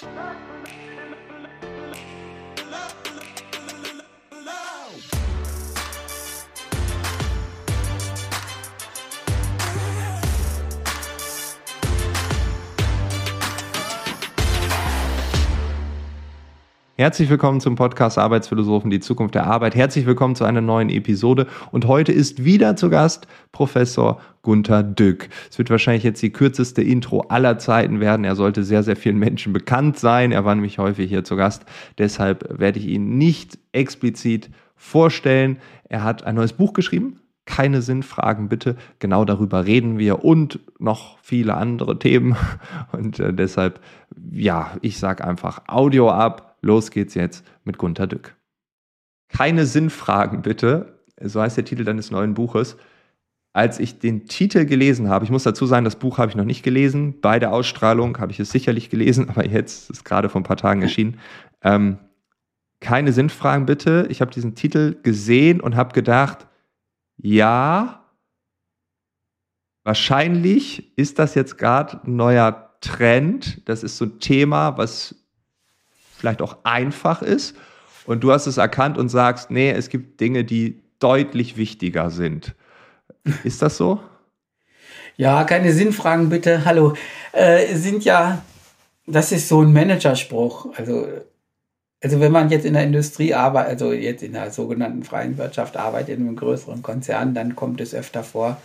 Thank you. Herzlich willkommen zum Podcast Arbeitsphilosophen, die Zukunft der Arbeit. Herzlich willkommen zu einer neuen Episode. Und heute ist wieder zu Gast Professor Gunther Dück. Es wird wahrscheinlich jetzt die kürzeste Intro aller Zeiten werden. Er sollte sehr, sehr vielen Menschen bekannt sein. Er war nämlich häufig hier zu Gast. Deshalb werde ich ihn nicht explizit vorstellen. Er hat ein neues Buch geschrieben. Keine Sinnfragen bitte. Genau darüber reden wir und noch viele andere Themen. Und äh, deshalb, ja, ich sage einfach Audio ab Los geht's jetzt mit Gunter Dück. Keine Sinnfragen bitte, so heißt der Titel deines neuen Buches. Als ich den Titel gelesen habe, ich muss dazu sagen, das Buch habe ich noch nicht gelesen. Bei der Ausstrahlung habe ich es sicherlich gelesen, aber jetzt ist es gerade vor ein paar Tagen erschienen. Ähm, keine Sinnfragen bitte. Ich habe diesen Titel gesehen und habe gedacht, ja, wahrscheinlich ist das jetzt gerade ein neuer Trend. Das ist so ein Thema, was vielleicht auch einfach ist. Und du hast es erkannt und sagst, nee, es gibt Dinge, die deutlich wichtiger sind. Ist das so? Ja, keine Sinnfragen bitte. Hallo. Äh, sind ja, das ist so ein Managerspruch. Also, also wenn man jetzt in der Industrie arbeitet, also jetzt in der sogenannten freien Wirtschaft arbeitet, in einem größeren Konzern, dann kommt es öfter vor,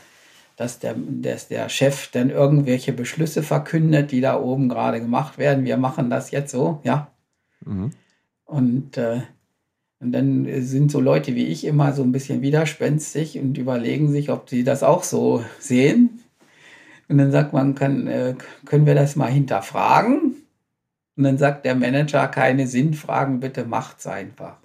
dass der, dass der Chef dann irgendwelche Beschlüsse verkündet, die da oben gerade gemacht werden. Wir machen das jetzt so, ja. Mhm. Und, äh, und dann sind so Leute wie ich immer so ein bisschen widerspenstig und überlegen sich, ob sie das auch so sehen. Und dann sagt man, kann, äh, können wir das mal hinterfragen? Und dann sagt der Manager, keine Sinnfragen, bitte macht's einfach.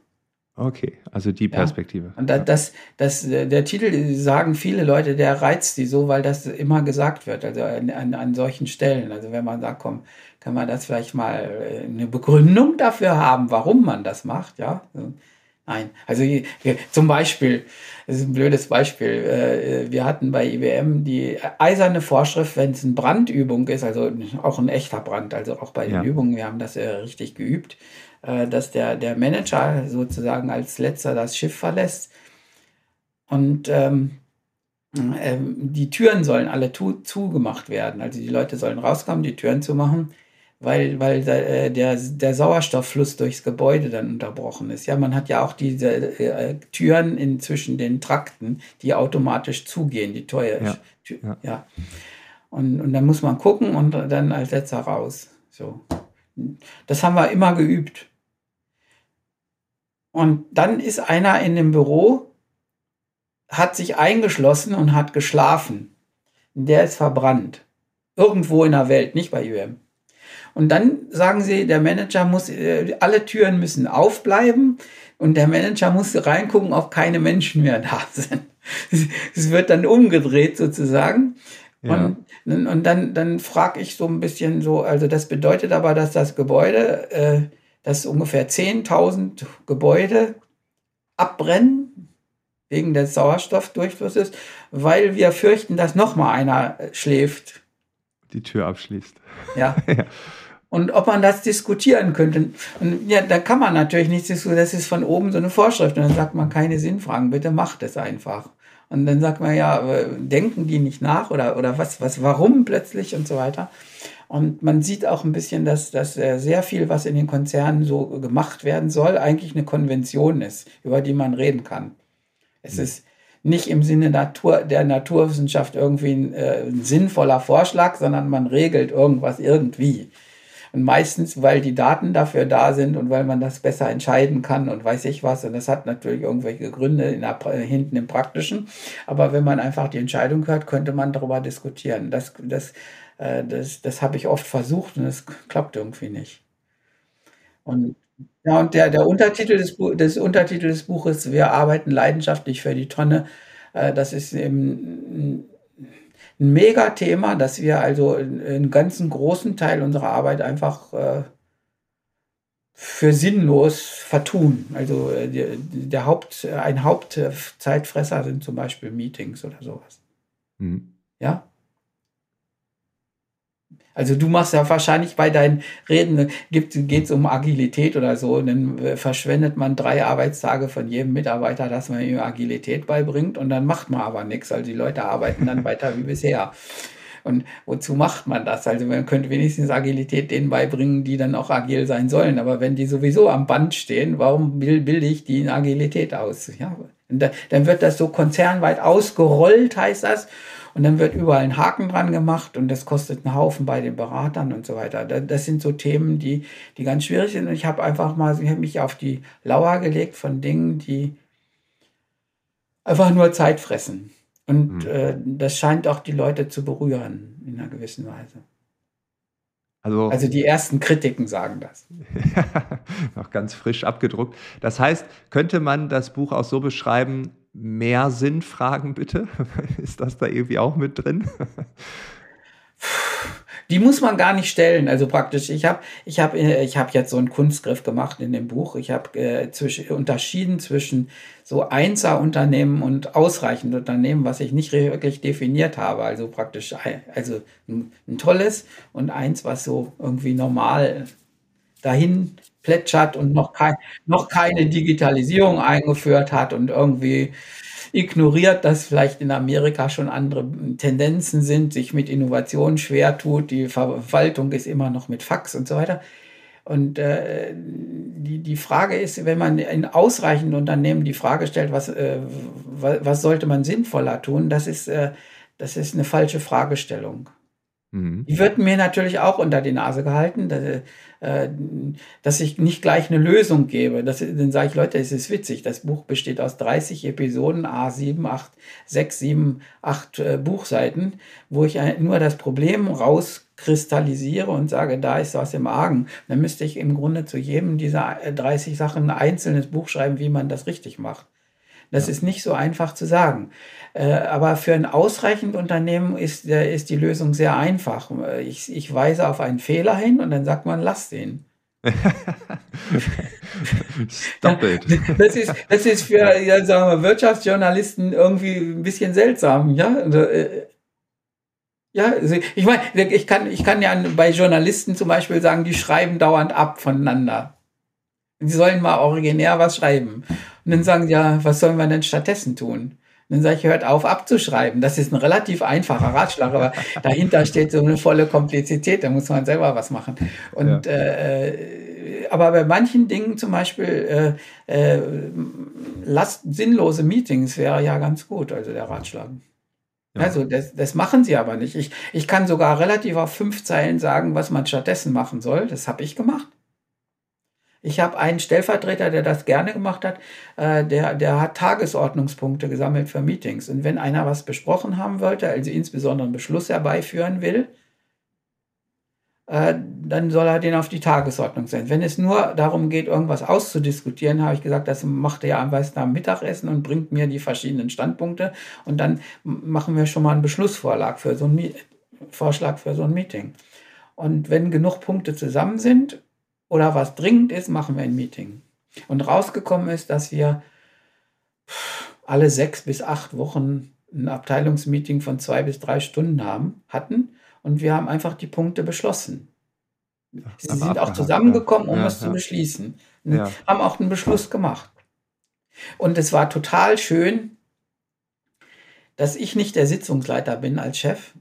Okay, also die Perspektive. Ja. Und das, das, das, der Titel sagen viele Leute, der reizt die so, weil das immer gesagt wird, also an, an, an solchen Stellen. Also wenn man sagt, komm, kann man das vielleicht mal äh, eine Begründung dafür haben, warum man das macht, ja? Nein, also zum Beispiel, das ist ein blödes Beispiel, äh, wir hatten bei IBM die eiserne Vorschrift, wenn es eine Brandübung ist, also auch ein echter Brand, also auch bei den ja. Übungen, wir haben das richtig geübt, äh, dass der, der Manager sozusagen als letzter das Schiff verlässt. Und ähm, äh, die Türen sollen alle zugemacht werden. Also die Leute sollen rauskommen, die Türen zu machen, weil, weil äh, der, der Sauerstofffluss durchs Gebäude dann unterbrochen ist. Ja, man hat ja auch diese äh, Türen in zwischen den Trakten, die automatisch zugehen, die teuer ja. Tür, ja. ja. Und, und dann muss man gucken und dann als letzter raus. So. Das haben wir immer geübt. Und dann ist einer in dem Büro, hat sich eingeschlossen und hat geschlafen. Der ist verbrannt. Irgendwo in der Welt, nicht bei UM. Und dann sagen sie, der Manager muss, äh, alle Türen müssen aufbleiben und der Manager muss reingucken, ob keine Menschen mehr da sind. Es wird dann umgedreht sozusagen. Ja. Und, und dann, dann frage ich so ein bisschen so, also das bedeutet aber, dass das Gebäude äh, dass ungefähr 10.000 Gebäude abbrennen wegen des Sauerstoffdurchflusses, weil wir fürchten, dass noch mal einer schläft. Die Tür abschließt. Ja. ja. Und ob man das diskutieren könnte. Und ja, da kann man natürlich nicht diskutieren. Das ist von oben so eine Vorschrift. Und dann sagt man keine Sinnfragen. Bitte macht es einfach. Und dann sagt man ja, denken die nicht nach oder, oder was, was, warum plötzlich und so weiter. Und man sieht auch ein bisschen, dass, dass äh, sehr viel, was in den Konzernen so gemacht werden soll, eigentlich eine Konvention ist, über die man reden kann. Es mhm. ist nicht im Sinne Natur, der Naturwissenschaft irgendwie ein, äh, ein sinnvoller Vorschlag, sondern man regelt irgendwas irgendwie. Und meistens, weil die Daten dafür da sind und weil man das besser entscheiden kann und weiß ich was. Und das hat natürlich irgendwelche Gründe in der, hinten im Praktischen. Aber wenn man einfach die Entscheidung hört, könnte man darüber diskutieren. Das, das äh, das das habe ich oft versucht und es klappt irgendwie nicht. Und ja, und der, der Untertitel des, des Untertitel des Buches, wir arbeiten leidenschaftlich für die Tonne, äh, das ist eben ein Megathema, dass wir also einen ganzen großen Teil unserer Arbeit einfach äh, für sinnlos vertun. Also äh, der, der Haupt, ein Hauptzeitfresser sind zum Beispiel Meetings oder sowas. Mhm. Ja? Also du machst ja wahrscheinlich bei deinen Reden, geht es um Agilität oder so, und dann äh, verschwendet man drei Arbeitstage von jedem Mitarbeiter, dass man ihm Agilität beibringt und dann macht man aber nichts. Also die Leute arbeiten dann weiter wie bisher. Und wozu macht man das? Also man könnte wenigstens Agilität denen beibringen, die dann auch agil sein sollen. Aber wenn die sowieso am Band stehen, warum bilde ich die in Agilität aus? Ja, dann wird das so konzernweit ausgerollt, heißt das. Und dann wird überall ein Haken dran gemacht und das kostet einen Haufen bei den Beratern und so weiter. Das sind so Themen, die, die ganz schwierig sind. Und ich habe einfach mal ich hab mich auf die Lauer gelegt von Dingen, die einfach nur Zeit fressen. Und mhm. äh, das scheint auch die Leute zu berühren in einer gewissen Weise. Also, also die ersten Kritiken sagen das. noch ganz frisch abgedruckt. Das heißt, könnte man das Buch auch so beschreiben, mehr Sinnfragen bitte? Ist das da irgendwie auch mit drin? Die muss man gar nicht stellen. Also praktisch, ich habe ich hab, äh, ich hab jetzt so einen Kunstgriff gemacht in dem Buch. Ich habe äh, unterschieden zwischen so Einser-Unternehmen und ausreichend Unternehmen, was ich nicht wirklich definiert habe. Also praktisch also ein, ein tolles und eins, was so irgendwie normal dahin plätschert und noch, kein, noch keine Digitalisierung eingeführt hat und irgendwie ignoriert, dass vielleicht in Amerika schon andere Tendenzen sind, sich mit Innovation schwer tut, die Verwaltung ist immer noch mit Fax und so weiter. Und äh, die, die Frage ist, wenn man in ausreichenden Unternehmen die Frage stellt, was, äh, was sollte man sinnvoller tun, das ist, äh, das ist eine falsche Fragestellung. Mhm. Die wird mir natürlich auch unter die Nase gehalten, dass, äh, dass ich nicht gleich eine Lösung gebe. Das, dann sage ich, Leute, es ist witzig. Das Buch besteht aus 30 Episoden, A7, 8, 6, 7, 8 äh, Buchseiten, wo ich nur das Problem rauskristallisiere und sage, da ist was im Argen. Dann müsste ich im Grunde zu jedem dieser 30 äh, Sachen ein einzelnes Buch schreiben, wie man das richtig macht. Das ist nicht so einfach zu sagen. Äh, aber für ein ausreichend Unternehmen ist, ist die Lösung sehr einfach. Ich, ich weise auf einen Fehler hin und dann sagt man, lass den. Stop it. Das ist, das ist für ja, sagen wir, Wirtschaftsjournalisten irgendwie ein bisschen seltsam. Ja, äh, ja, also ich meine, ich kann, ich kann ja bei Journalisten zum Beispiel sagen, die schreiben dauernd ab voneinander. Sie sollen mal originär was schreiben. Und dann sagen, ja, was sollen wir denn stattdessen tun? Dann sage ich, hört auf abzuschreiben. Das ist ein relativ einfacher Ratschlag, aber dahinter steht so eine volle Komplizität, da muss man selber was machen. Und ja. äh, aber bei manchen Dingen zum Beispiel äh, äh, lasst sinnlose Meetings wäre ja ganz gut, also der Ratschlag. Ja. Also das, das machen sie aber nicht. Ich, ich kann sogar relativ auf fünf Zeilen sagen, was man stattdessen machen soll. Das habe ich gemacht. Ich habe einen Stellvertreter, der das gerne gemacht hat, äh, der, der hat Tagesordnungspunkte gesammelt für Meetings. Und wenn einer was besprochen haben wollte, also insbesondere einen Beschluss herbeiführen will, äh, dann soll er den auf die Tagesordnung setzen. Wenn es nur darum geht, irgendwas auszudiskutieren, habe ich gesagt, das macht er am meisten am Mittagessen und bringt mir die verschiedenen Standpunkte und dann machen wir schon mal einen Beschlussvorschlag für so ein, Vorschlag für so ein Meeting. Und wenn genug Punkte zusammen sind, oder was dringend ist, machen wir ein Meeting. Und rausgekommen ist, dass wir alle sechs bis acht Wochen ein Abteilungsmeeting von zwei bis drei Stunden haben, hatten und wir haben einfach die Punkte beschlossen. Sie sind abgehakt, auch zusammengekommen, um ja, es ja. zu beschließen. Ja. Haben auch einen Beschluss gemacht. Und es war total schön, dass ich nicht der Sitzungsleiter bin als Chef,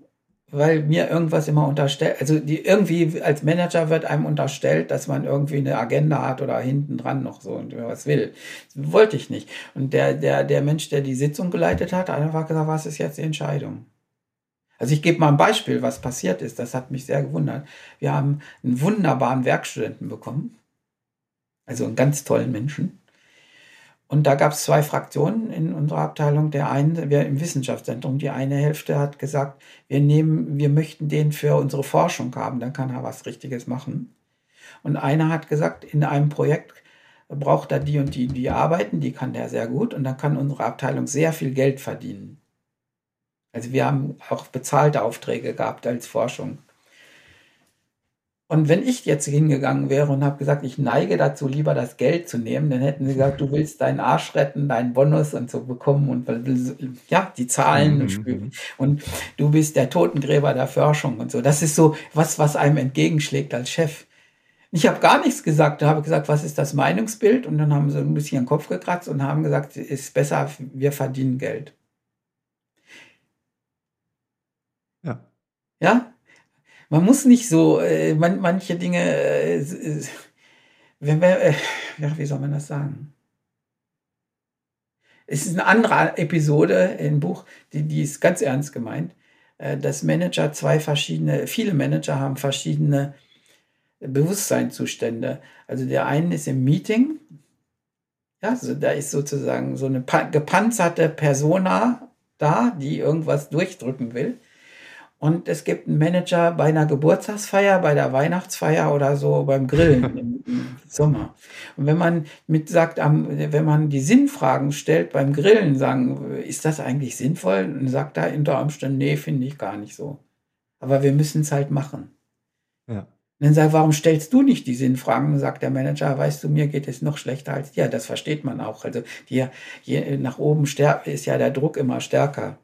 weil mir irgendwas immer unterstellt, also die irgendwie als Manager wird einem unterstellt, dass man irgendwie eine Agenda hat oder hinten dran noch so und was will. Das wollte ich nicht. Und der, der, der Mensch, der die Sitzung geleitet hat, hat einfach gesagt, was ist jetzt die Entscheidung? Also ich gebe mal ein Beispiel, was passiert ist. Das hat mich sehr gewundert. Wir haben einen wunderbaren Werkstudenten bekommen. Also einen ganz tollen Menschen. Und da gab es zwei Fraktionen in unserer Abteilung. Der eine, wir im Wissenschaftszentrum, die eine Hälfte hat gesagt, wir nehmen, wir möchten den für unsere Forschung haben, dann kann er was Richtiges machen. Und einer hat gesagt, in einem Projekt braucht er die und die, die arbeiten, die kann der sehr gut und dann kann unsere Abteilung sehr viel Geld verdienen. Also wir haben auch bezahlte Aufträge gehabt als Forschung. Und wenn ich jetzt hingegangen wäre und habe gesagt, ich neige dazu, lieber das Geld zu nehmen, dann hätten sie gesagt, du willst deinen Arsch retten, deinen Bonus und so bekommen und ja, die Zahlen mhm. und, und du bist der Totengräber der Forschung und so. Das ist so was, was einem entgegenschlägt als Chef. Ich habe gar nichts gesagt, da habe gesagt, was ist das Meinungsbild? Und dann haben sie ein bisschen den Kopf gekratzt und haben gesagt, ist besser, wir verdienen Geld. Ja. Ja, man muss nicht so, äh, man, manche Dinge, äh, wenn wir, äh, ja, wie soll man das sagen? Es ist eine andere Episode im Buch, die, die ist ganz ernst gemeint, äh, dass Manager zwei verschiedene, viele Manager haben verschiedene Bewusstseinszustände. Also der eine ist im Meeting, ja, also da ist sozusagen so eine gepanzerte Persona da, die irgendwas durchdrücken will. Und es gibt einen Manager bei einer Geburtstagsfeier, bei der Weihnachtsfeier oder so beim Grillen im, im, Sommer. Und wenn man mit sagt, wenn man die Sinnfragen stellt beim Grillen, sagen, ist das eigentlich sinnvoll? Und sagt er unter Umständen, nee, finde ich gar nicht so. Aber wir müssen es halt machen. Ja. Und dann sagt, warum stellst du nicht die Sinnfragen? Sagt der Manager, weißt du, mir geht es noch schlechter als dir. Das versteht man auch. Also hier, hier nach oben ist ja der Druck immer stärker.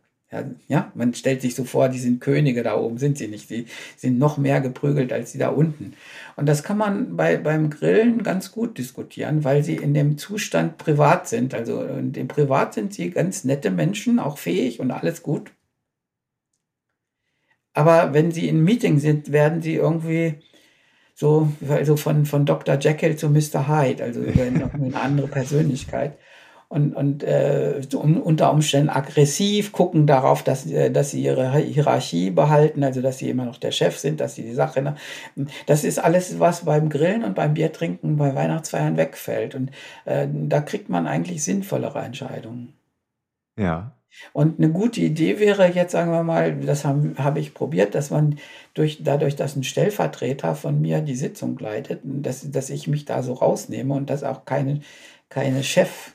Ja, man stellt sich so vor, die sind Könige da oben, sind sie nicht. Die sind noch mehr geprügelt als die da unten. Und das kann man bei, beim Grillen ganz gut diskutieren, weil sie in dem Zustand privat sind. Also in Privat sind sie ganz nette Menschen, auch fähig und alles gut. Aber wenn sie in Meeting sind, werden sie irgendwie so also von, von Dr. Jekyll zu Mr. Hyde, also eine andere Persönlichkeit und, und äh, unter Umständen aggressiv, gucken darauf, dass, äh, dass sie ihre Hierarchie behalten, also dass sie immer noch der Chef sind, dass sie die Sache. Ne? Das ist alles, was beim Grillen und beim Biertrinken bei Weihnachtsfeiern wegfällt. Und äh, da kriegt man eigentlich sinnvollere Entscheidungen. Ja. Und eine gute Idee wäre jetzt, sagen wir mal, das habe hab ich probiert, dass man durch, dadurch, dass ein Stellvertreter von mir die Sitzung leitet, dass, dass ich mich da so rausnehme und dass auch keine, keine Chef,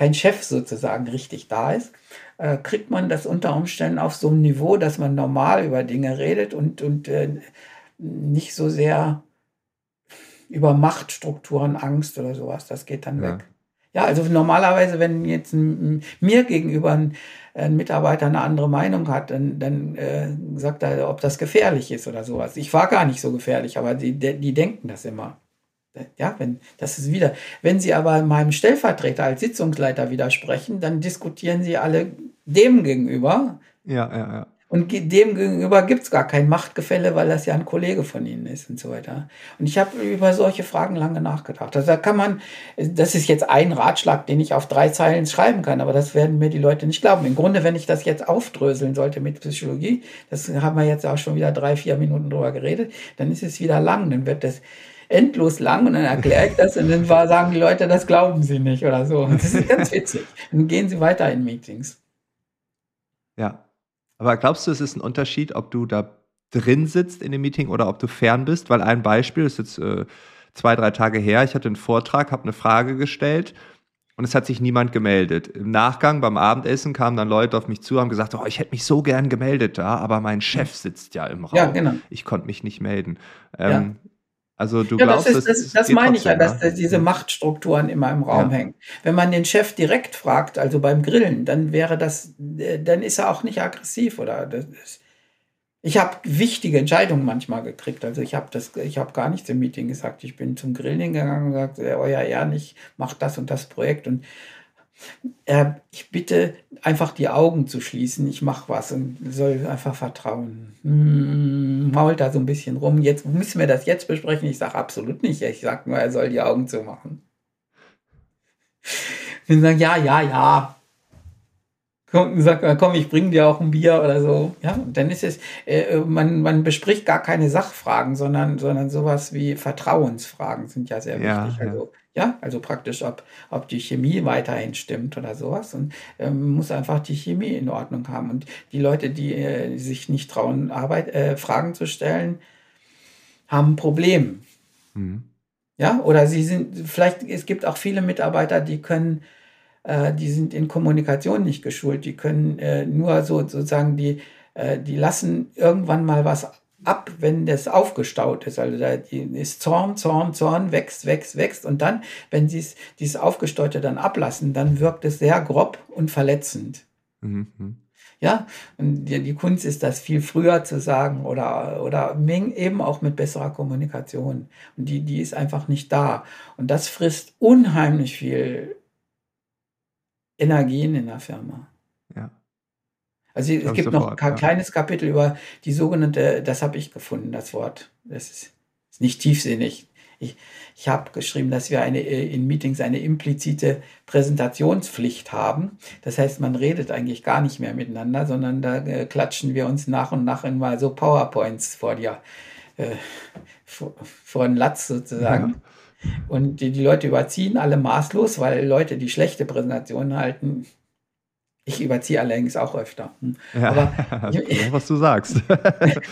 kein Chef sozusagen richtig da ist, äh, kriegt man das unter Umständen auf so einem Niveau, dass man normal über Dinge redet und, und äh, nicht so sehr über Machtstrukturen, Angst oder sowas. Das geht dann ja. weg. Ja, also normalerweise, wenn jetzt ein, mir gegenüber ein, ein, Mitarbeiter eine andere Meinung hat, dann, dann äh, sagt er, ob das gefährlich ist oder sowas. Ich war gar nicht so gefährlich, aber die, die denken das immer. Ja, wenn, das ist wieder. Wenn Sie aber meinem Stellvertreter als Sitzungsleiter widersprechen, dann diskutieren Sie alle dem gegenüber. Ja, ja, ja. Und dem gegenüber gibt es gar kein Machtgefälle, weil das ja ein Kollege von Ihnen ist und so weiter. Und ich habe über solche Fragen lange nachgedacht. Also da kann man, das ist jetzt ein Ratschlag, den ich auf drei Zeilen schreiben kann, aber das werden mir die Leute nicht glauben. Im Grunde, wenn ich das jetzt aufdröseln sollte mit Psychologie, das haben wir jetzt auch schon wieder drei, vier Minuten drüber geredet, dann ist es wieder lang. Dann wird das, endlos lang und dann erkläre ich das und dann sagen die Leute, das glauben sie nicht oder so. Das ist ganz witzig. Dann gehen sie weiter in Meetings. Ja. Aber glaubst du, es ist ein Unterschied, ob du da drin sitzt in dem Meeting oder ob du fern bist? Weil ein Beispiel ist jetzt äh, zwei, drei Tage her. Ich hatte einen Vortrag, habe eine Frage gestellt und es hat sich niemand gemeldet. Im Nachgang beim Abendessen kamen dann Leute auf mich zu, haben gesagt, oh, ich hätte mich so gern gemeldet da, aber mein Chef sitzt ja im Raum. Ja, genau. Ich konnte mich nicht melden. Ähm, ja. Also du ja, glaubst, das, ist, das, das, das meine ich ja, dass ne? diese Machtstrukturen immer im Raum ja. hängen. Wenn man den Chef direkt fragt, also beim Grillen, dann wäre das, äh, dann ist er auch nicht aggressiv oder ich habe wichtige Entscheidungen manchmal gekriegt. Also ich habe das, ich habe gar nichts im Meeting gesagt. Ich bin zum Grillen gegangen und gesagt, äh, euer Ehren, ich mache das und das Projekt und äh, ich bitte einfach die Augen zu schließen, ich mache was und soll einfach vertrauen. Hm, mault da so ein bisschen rum. Jetzt müssen wir das jetzt besprechen. Ich sage absolut nicht. Ich sage nur, er soll die Augen zumachen. Und sagen, ja, ja, ja. Und sagt, komm, ich bringe dir auch ein Bier oder so. Ja, und dann ist es, äh, man, man bespricht gar keine Sachfragen, sondern, sondern sowas wie Vertrauensfragen sind ja sehr ja, wichtig. Also ja, also praktisch, ob, ob die Chemie weiterhin stimmt oder sowas. Und ähm, muss einfach die Chemie in Ordnung haben. Und die Leute, die äh, sich nicht trauen, Arbeit, äh, Fragen zu stellen, haben ein Problem. Mhm. Ja, oder sie sind, vielleicht, es gibt auch viele Mitarbeiter, die können, äh, die sind in Kommunikation nicht geschult, die können äh, nur so sozusagen, die, äh, die lassen irgendwann mal was ab, wenn das aufgestaut ist. Also da ist Zorn, Zorn, Zorn, wächst, wächst, wächst. Und dann, wenn sie dieses Aufgestaute dann ablassen, dann wirkt es sehr grob und verletzend. Mhm. Ja, und die, die, Kunst ist das viel früher zu sagen oder, oder eben auch mit besserer Kommunikation. Und die, die ist einfach nicht da. Und das frisst unheimlich viel Energien in der Firma. Ja. Also es gibt sofort, noch ein ja. kleines Kapitel über die sogenannte, das habe ich gefunden, das Wort. Das ist, ist nicht tiefsinnig. Ich, ich habe geschrieben, dass wir eine, äh, in Meetings eine implizite Präsentationspflicht haben. Das heißt, man redet eigentlich gar nicht mehr miteinander, sondern da äh, klatschen wir uns nach und nach immer so PowerPoints vor dir, äh, vor, vor den Latz sozusagen. Ja. Und die, die Leute überziehen alle maßlos, weil Leute, die schlechte Präsentationen halten, ich überziehe allerdings auch öfter. Hm. Ja, aber, was du sagst.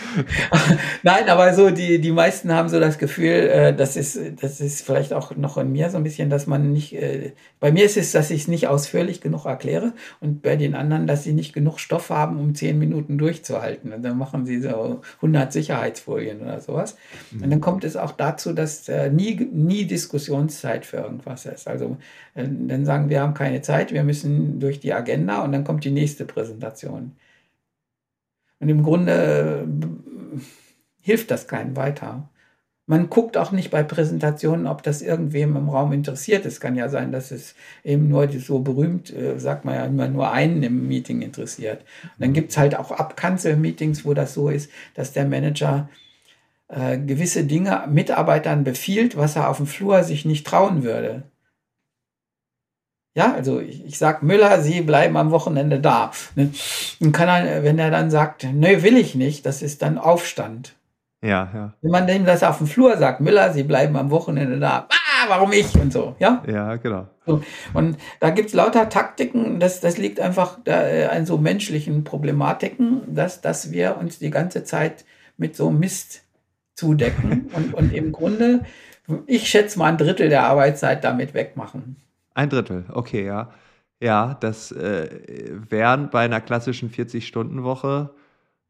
Nein, aber so die, die meisten haben so das Gefühl, äh, das, ist, das ist vielleicht auch noch in mir so ein bisschen, dass man nicht, äh, bei mir ist es, dass ich es nicht ausführlich genug erkläre und bei den anderen, dass sie nicht genug Stoff haben, um zehn Minuten durchzuhalten. Und dann machen sie so 100 Sicherheitsfolien oder sowas. Mhm. Und dann kommt es auch dazu, dass nie, nie Diskussionszeit für irgendwas ist. Also äh, dann sagen wir haben keine Zeit, wir müssen durch die Agenda und dann kommt die nächste Präsentation. Und im Grunde äh, hilft das keinem weiter. Man guckt auch nicht bei Präsentationen, ob das irgendwem im Raum interessiert. Es kann ja sein, dass es eben nur so berühmt, äh, sagt man ja immer, nur einen im Meeting interessiert. Und dann gibt es halt auch Abkanzel-Meetings, wo das so ist, dass der Manager äh, gewisse Dinge Mitarbeitern befiehlt, was er auf dem Flur sich nicht trauen würde. Ja, also ich, ich sage Müller, Sie bleiben am Wochenende da. Ne? Und kann er, wenn er dann sagt, nö, will ich nicht, das ist dann Aufstand. Ja, ja. Wenn man dem das auf dem Flur sagt, Müller, Sie bleiben am Wochenende da. Ah, warum ich? Und so, ja? Ja, genau. So. Und da gibt es lauter Taktiken, das, das liegt einfach da, äh, an so menschlichen Problematiken, dass, dass wir uns die ganze Zeit mit so Mist zudecken und, und im Grunde, ich schätze mal ein Drittel der Arbeitszeit damit wegmachen. Ein Drittel, okay, ja. Ja, das äh, wären bei einer klassischen 40-Stunden-Woche,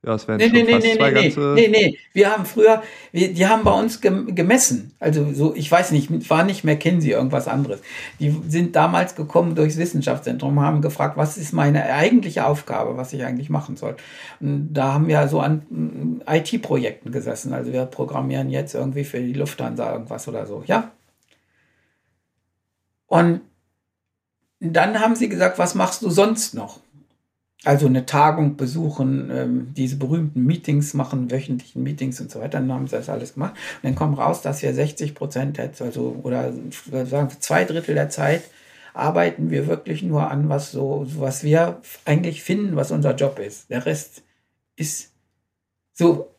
ja, es wären nee, schon nee, fast nee, zwei nee, ganze... Nee, nee, wir haben früher, wir, die haben bei uns gemessen, also so, ich weiß nicht, war nicht McKinsey, irgendwas anderes. Die sind damals gekommen durchs Wissenschaftszentrum, haben gefragt, was ist meine eigentliche Aufgabe, was ich eigentlich machen soll. Und da haben wir so an mm, IT-Projekten gesessen, also wir programmieren jetzt irgendwie für die Lufthansa irgendwas oder so, ja. Und dann haben sie gesagt, was machst du sonst noch? Also eine Tagung besuchen, ähm, diese berühmten Meetings machen, wöchentlichen Meetings und so weiter. Dann haben sie das alles gemacht. Und dann kommt raus, dass wir 60 Prozent, also oder sagen wir zwei Drittel der Zeit arbeiten wir wirklich nur an, was so, was wir eigentlich finden, was unser Job ist. Der Rest ist so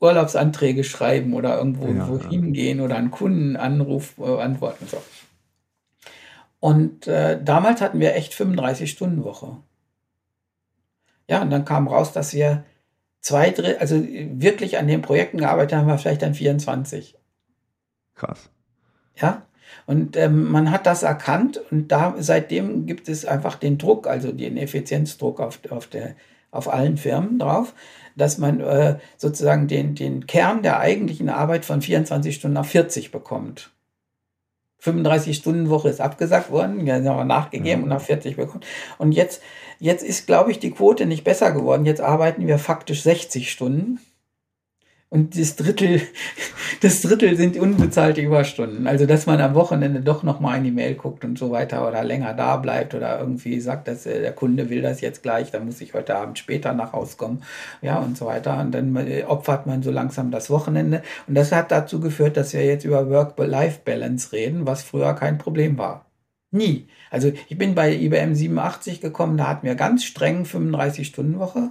Urlaubsanträge schreiben oder irgendwo ja, wohin ja. gehen oder einen Kundenanruf äh, antworten. So. Und äh, damals hatten wir echt 35-Stunden-Woche. Ja, und dann kam raus, dass wir zwei Drittel, also wirklich an den Projekten gearbeitet haben, wir vielleicht dann 24. Krass. Ja, und ähm, man hat das erkannt und da seitdem gibt es einfach den Druck, also den Effizienzdruck auf, auf, der, auf allen Firmen drauf, dass man äh, sozusagen den, den Kern der eigentlichen Arbeit von 24 Stunden auf 40 bekommt. 35-Stunden-Woche ist abgesagt worden, ja, haben wir nachgegeben ja. und nach 40 bekommen. Und jetzt, jetzt ist, glaube ich, die Quote nicht besser geworden. Jetzt arbeiten wir faktisch 60 Stunden. Und das Drittel, das Drittel sind unbezahlte Überstunden. Also, dass man am Wochenende doch nochmal in die Mail guckt und so weiter oder länger da bleibt oder irgendwie sagt, dass äh, der Kunde will das jetzt gleich, dann muss ich heute Abend später nach Hause kommen. Ja, und so weiter. Und dann äh, opfert man so langsam das Wochenende. Und das hat dazu geführt, dass wir jetzt über Work-Life-Balance reden, was früher kein Problem war. Nie. Also, ich bin bei IBM 87 gekommen, da hatten wir ganz streng 35-Stunden-Woche.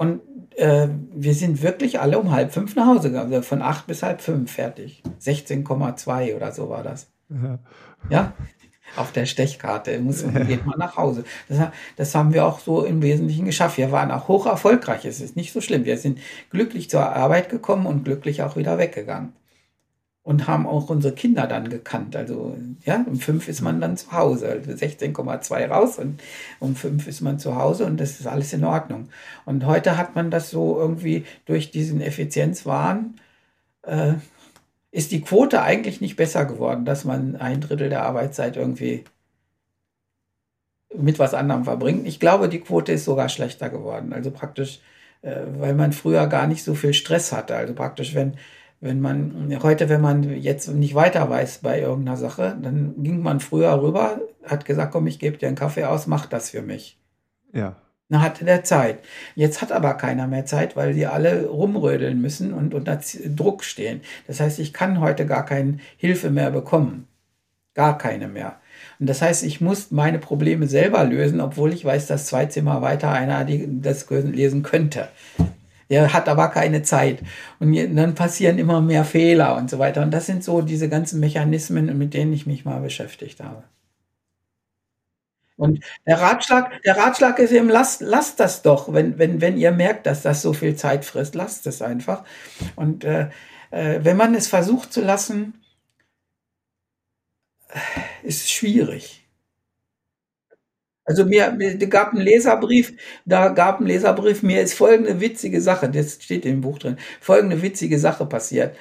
Und äh, wir sind wirklich alle um halb fünf nach Hause gegangen. Also von acht bis halb fünf fertig. 16,2 oder so war das. Ja. ja? Auf der Stechkarte. Muss, geht man nach Hause. Das, das, haben wir auch so im Wesentlichen geschafft. Wir waren auch hoch erfolgreich. Es ist nicht so schlimm. Wir sind glücklich zur Arbeit gekommen und glücklich auch wieder weggegangen. Und haben auch unsere Kinder dann gekannt. Also ja, um fünf ist man dann zu Hause, also 16,2 raus und um fünf ist man zu Hause und das ist alles in Ordnung. Und heute hat man das so irgendwie durch diesen Effizienzwahn, äh, ist die Quote eigentlich nicht besser geworden, dass man ein Drittel der Arbeitszeit irgendwie mit was anderem verbringt. Ich glaube, die Quote ist sogar schlechter geworden. Also praktisch, äh, weil man früher gar nicht so viel Stress hatte. Also praktisch, wenn wenn man heute, wenn man jetzt nicht weiter weiß bei irgendeiner Sache, dann ging man früher rüber, hat gesagt, komm, ich gebe dir einen Kaffee aus, mach das für mich. Ja. Dann hatte der Zeit. Jetzt hat aber keiner mehr Zeit, weil die alle rumrödeln müssen und unter Druck stehen. Das heißt, ich kann heute gar keine Hilfe mehr bekommen. Gar keine mehr. Und das heißt, ich muss meine Probleme selber lösen, obwohl ich weiß, dass zwei Zimmer weiter einer das lesen könnte. Der hat aber keine Zeit. Und dann passieren immer mehr Fehler und so weiter. Und das sind so diese ganzen Mechanismen, mit denen ich mich mal beschäftigt habe. Und der Ratschlag, der Ratschlag ist eben, lasst, lasst das doch, wenn, wenn, wenn ihr merkt, dass das so viel Zeit frisst, lasst es einfach. Und äh, äh, wenn man es versucht zu lassen, ist es schwierig. Also mir, mir gab einen Leserbrief, da gab ein Leserbrief, mir ist folgende witzige Sache, das steht im Buch drin, folgende witzige Sache passiert.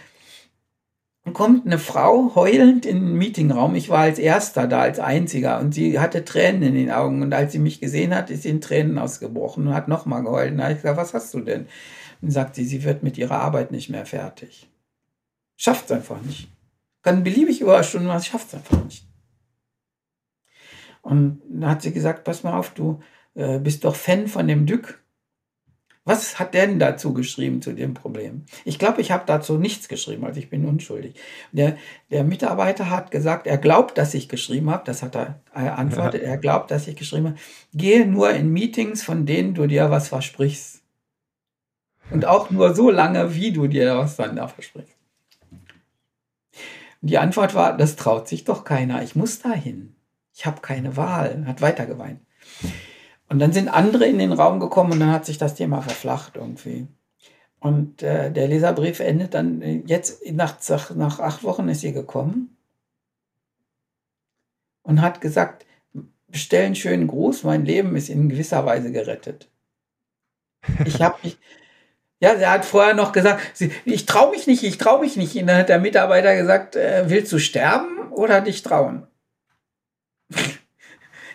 Kommt eine Frau heulend in den Meetingraum. Ich war als erster da, als einziger. Und sie hatte Tränen in den Augen. Und als sie mich gesehen hat, ist sie in Tränen ausgebrochen und hat nochmal geheult. Und da habe ich gesagt, was hast du denn? Und sagt sie, sie wird mit ihrer Arbeit nicht mehr fertig. Schafft es einfach nicht. Kann beliebig Überstunden machen, schafft es einfach nicht. Und dann hat sie gesagt, pass mal auf, du äh, bist doch Fan von dem Dück. Was hat der denn dazu geschrieben zu dem Problem? Ich glaube, ich habe dazu nichts geschrieben, also ich bin unschuldig. Der, der Mitarbeiter hat gesagt, er glaubt, dass ich geschrieben habe, das hat er antwortet, ja. er glaubt, dass ich geschrieben habe, gehe nur in Meetings, von denen du dir was versprichst. Und auch nur so lange, wie du dir was dann da versprichst. Und die Antwort war, das traut sich doch keiner, ich muss dahin ich habe keine Wahl, hat weiter geweint. Und dann sind andere in den Raum gekommen und dann hat sich das Thema verflacht irgendwie. Und äh, der Leserbrief endet dann äh, jetzt, nach, nach acht Wochen ist sie gekommen und hat gesagt, bestell einen schönen Gruß, mein Leben ist in gewisser Weise gerettet. Ich habe mich, ja, er hat vorher noch gesagt, ich traue mich nicht, ich traue mich nicht. Und dann hat der Mitarbeiter gesagt, äh, willst du sterben oder dich trauen?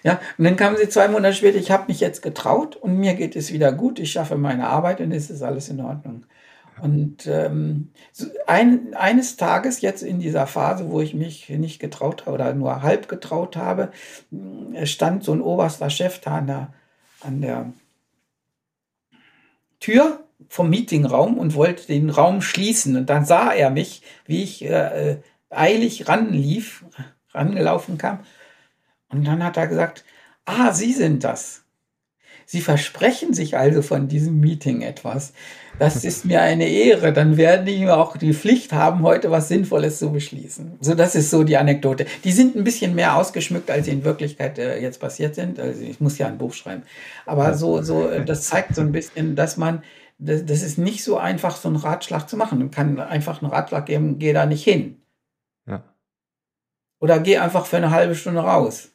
Ja, und dann kamen sie zwei Monate später, ich habe mich jetzt getraut und mir geht es wieder gut, ich schaffe meine Arbeit und es ist alles in Ordnung. Und ähm, ein, eines Tages jetzt in dieser Phase, wo ich mich nicht getraut habe oder nur halb getraut habe, äh, stand so ein oberster Chef da an der, an der Tür vom Meetingraum und wollte den Raum schließen. Und dann sah er mich, wie ich äh, äh eilig ranlief, rangelaufen kam und dann hat er gesagt, ah, Sie sind das. Sie versprechen sich also von diesem Meeting etwas. Das ist mir eine Ehre. Dann werden die auch die Pflicht haben, heute was Sinnvolles zu beschließen. So, das ist so die Anekdote. Die sind ein bisschen mehr ausgeschmückt, als sie in Wirklichkeit äh, jetzt passiert sind. Also ich muss ja ein Buch schreiben. Aber so, so, äh, das zeigt so ein bisschen, dass man, das, das ist nicht so einfach, so einen Ratschlag zu machen. Man kann einfach einen Ratschlag geben, geh da nicht hin. Ja. Oder geh einfach für eine halbe Stunde raus.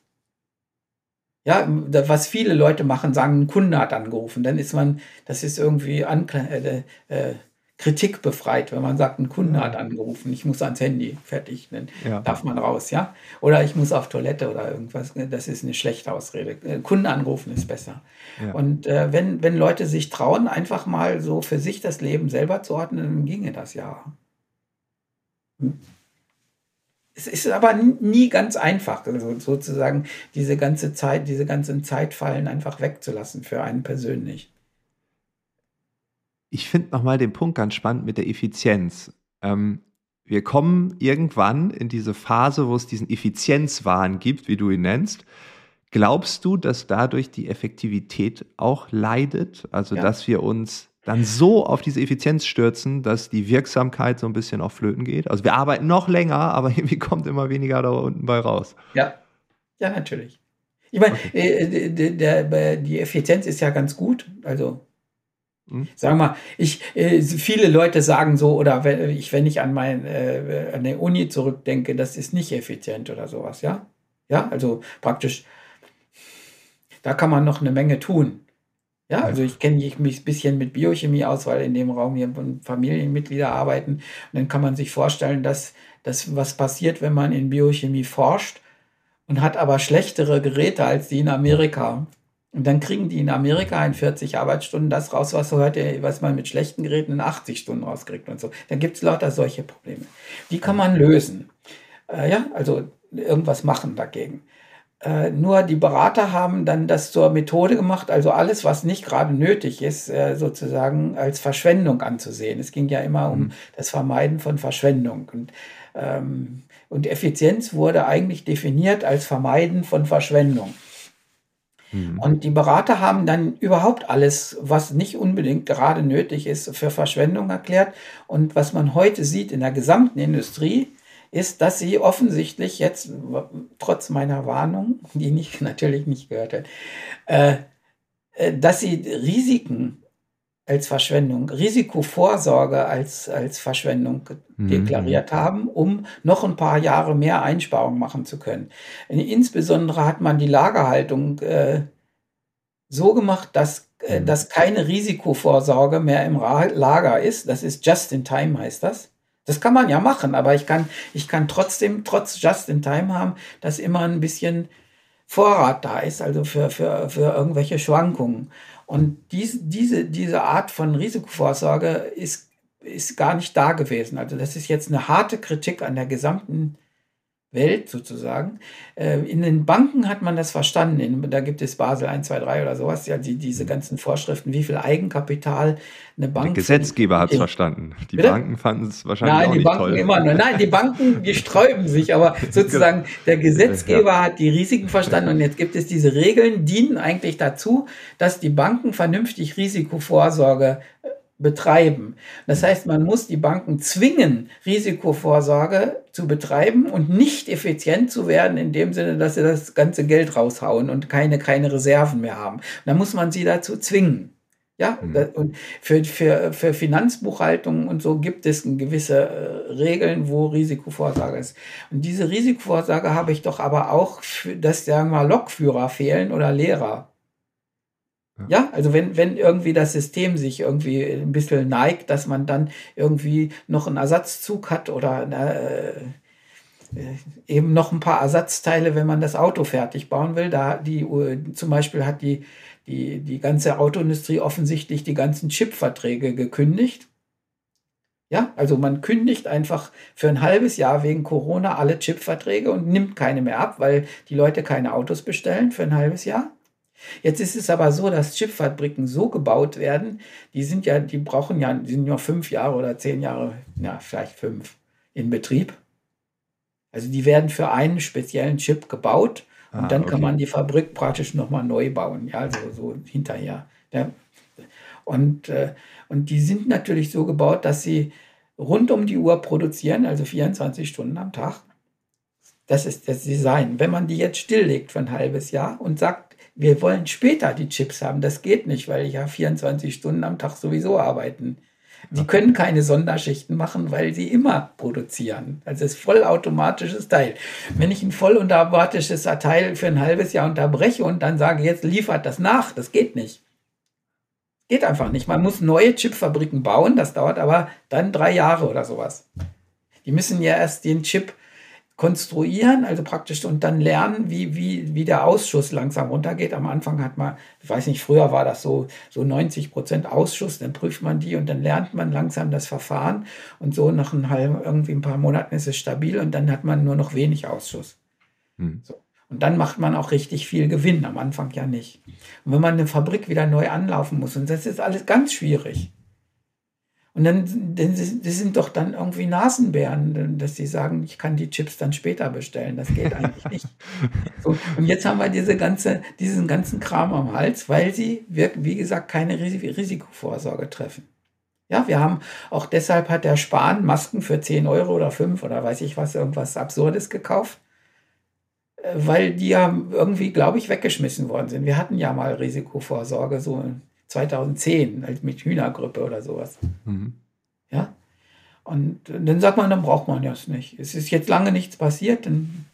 Ja, was viele Leute machen, sagen, ein Kunde hat angerufen. Dann ist man, das ist irgendwie Ankl äh, äh, Kritik befreit, wenn man sagt, ein Kunde hat angerufen, ich muss ans Handy, fertig, dann ja. darf man raus, ja? Oder ich muss auf Toilette oder irgendwas, das ist eine schlechte Ausrede. Äh, Kunden anrufen ist besser. Ja. Und äh, wenn, wenn Leute sich trauen, einfach mal so für sich das Leben selber zu ordnen, dann ginge das ja. Hm. Es ist aber nie ganz einfach, also sozusagen diese ganze Zeit, diese ganzen Zeitfallen einfach wegzulassen für einen persönlich. Ich finde nochmal den Punkt ganz spannend mit der Effizienz. Ähm, wir kommen irgendwann in diese Phase, wo es diesen Effizienzwahn gibt, wie du ihn nennst. Glaubst du, dass dadurch die Effektivität auch leidet? Also, ja. dass wir uns dann so auf diese Effizienz stürzen, dass die Wirksamkeit so ein bisschen auf Flöten geht. Also wir arbeiten noch länger, aber irgendwie kommt immer weniger da unten bei raus. Ja, ja, natürlich. Ich meine, okay. äh, der, der, die Effizienz ist ja ganz gut. Also Hm? Sagen wir mal, ich, äh, viele Leute sagen so, oder wenn ich, wenn ich an, mein, äh, an der Uni zurückdenke, das ist nicht effizient oder sowas, ja? Ja, also praktisch, da kann man noch eine Menge tun. Ja, also ich kenne mich ein bisschen mit Biochemie aus, weil in dem Raum hier Familienmitglieder arbeiten. Und dann kann man sich vorstellen, dass das, was passiert, wenn man in Biochemie forscht und hat aber schlechtere Geräte als die in Amerika. Und dann kriegen die in Amerika in 40 Arbeitsstunden das raus, was heute, was man mit schlechten Geräten in 80 Stunden rauskriegt und so. Dann gibt es lauter solche Probleme. Die kann man lösen. Äh, ja, also irgendwas machen dagegen. Äh, nur die Berater haben dann das zur Methode gemacht, also alles, was nicht gerade nötig ist, äh, sozusagen als Verschwendung anzusehen. Es ging ja immer um mhm. das Vermeiden von Verschwendung. Und, ähm, und Effizienz wurde eigentlich definiert als Vermeiden von Verschwendung. Mhm. Und die Berater haben dann überhaupt alles, was nicht unbedingt gerade nötig ist, für Verschwendung erklärt. Und was man heute sieht in der gesamten Industrie, ist, dass sie offensichtlich jetzt, trotz meiner Warnung, die ich natürlich nicht gehört hat, äh, äh, dass sie Risiken als Verschwendung, Risikovorsorge als, als Verschwendung mhm. deklariert haben, um noch ein paar Jahre mehr Einsparungen machen zu können. Insbesondere hat man die Lagerhaltung äh, so gemacht, dass, äh, mhm. dass keine Risikovorsorge mehr im Lager ist. Das ist Just in Time heißt das. Das kann man ja machen, aber ich kann, ich kann trotzdem, trotz Just in Time haben, dass immer ein bisschen Vorrat da ist, also für, für, für irgendwelche Schwankungen. Und dies, diese, diese Art von Risikovorsorge ist, ist gar nicht da gewesen. Also das ist jetzt eine harte Kritik an der gesamten Welt sozusagen. Äh, in den Banken hat man das verstanden. da gibt es Basel 1, 2, 3 oder sowas, ja, die, diese ganzen Vorschriften, wie viel Eigenkapital eine Bank. Der Gesetzgeber hat es verstanden. Die Bitte? Banken fanden es wahrscheinlich Nein, auch die nicht Banken toll. immer nur. Nein, die Banken, die sträuben sich, aber sozusagen der Gesetzgeber ja. hat die Risiken verstanden und jetzt gibt es diese Regeln, dienen eigentlich dazu, dass die Banken vernünftig Risikovorsorge betreiben. Das heißt, man muss die Banken zwingen, Risikovorsorge zu betreiben und nicht effizient zu werden, in dem Sinne, dass sie das ganze Geld raushauen und keine, keine Reserven mehr haben. da muss man sie dazu zwingen. Ja, mhm. und für, für, für Finanzbuchhaltung und so gibt es gewisse äh, Regeln, wo Risikovorsorge ist. Und diese Risikovorsorge habe ich doch aber auch, für, dass sagen wir mal Lokführer fehlen oder Lehrer. Ja, also wenn, wenn irgendwie das System sich irgendwie ein bisschen neigt, dass man dann irgendwie noch einen Ersatzzug hat oder äh, äh, eben noch ein paar Ersatzteile, wenn man das Auto fertig bauen will. Da die zum Beispiel hat die, die, die ganze Autoindustrie offensichtlich die ganzen Chipverträge gekündigt. Ja, also man kündigt einfach für ein halbes Jahr wegen Corona alle Chipverträge und nimmt keine mehr ab, weil die Leute keine Autos bestellen für ein halbes Jahr. Jetzt ist es aber so, dass Chipfabriken so gebaut werden, die sind ja, die brauchen ja, die sind nur fünf Jahre oder zehn Jahre, ja, vielleicht fünf in Betrieb. Also die werden für einen speziellen Chip gebaut und ah, dann okay. kann man die Fabrik praktisch nochmal neu bauen, ja, also so hinterher. Ja. Und, äh, und die sind natürlich so gebaut, dass sie rund um die Uhr produzieren, also 24 Stunden am Tag. Das ist das Design. Wenn man die jetzt stilllegt für ein halbes Jahr und sagt, wir wollen später die Chips haben. Das geht nicht, weil ich ja 24 Stunden am Tag sowieso arbeiten. Die können keine Sonderschichten machen, weil sie immer produzieren. Also es ist vollautomatisches Teil. Wenn ich ein vollautomatisches Teil für ein halbes Jahr unterbreche und dann sage, jetzt liefert das nach, das geht nicht. Geht einfach nicht. Man muss neue Chipfabriken bauen, das dauert aber dann drei Jahre oder sowas. Die müssen ja erst den Chip konstruieren, also praktisch und dann lernen, wie, wie, wie der Ausschuss langsam runtergeht. Am Anfang hat man, ich weiß nicht, früher war das so, so 90 Prozent Ausschuss, dann prüft man die und dann lernt man langsam das Verfahren und so nach einem halben, irgendwie ein paar Monaten ist es stabil und dann hat man nur noch wenig Ausschuss. Hm. So. Und dann macht man auch richtig viel Gewinn, am Anfang ja nicht. Und wenn man eine Fabrik wieder neu anlaufen muss, und das ist alles ganz schwierig. Und dann, das sind doch dann irgendwie Nasenbären, dass sie sagen, ich kann die Chips dann später bestellen. Das geht eigentlich nicht. So, und jetzt haben wir diese ganze, diesen ganzen Kram am Hals, weil sie, wie gesagt, keine Risikovorsorge treffen. Ja, wir haben auch deshalb hat der Spahn Masken für 10 Euro oder 5 oder weiß ich was, irgendwas Absurdes gekauft, weil die ja irgendwie, glaube ich, weggeschmissen worden sind. Wir hatten ja mal Risikovorsorge, so 2010, halt mit Hühnergrippe oder sowas. Mhm. Ja. Und dann sagt man, dann braucht man das nicht. Es ist jetzt lange nichts passiert. Dann,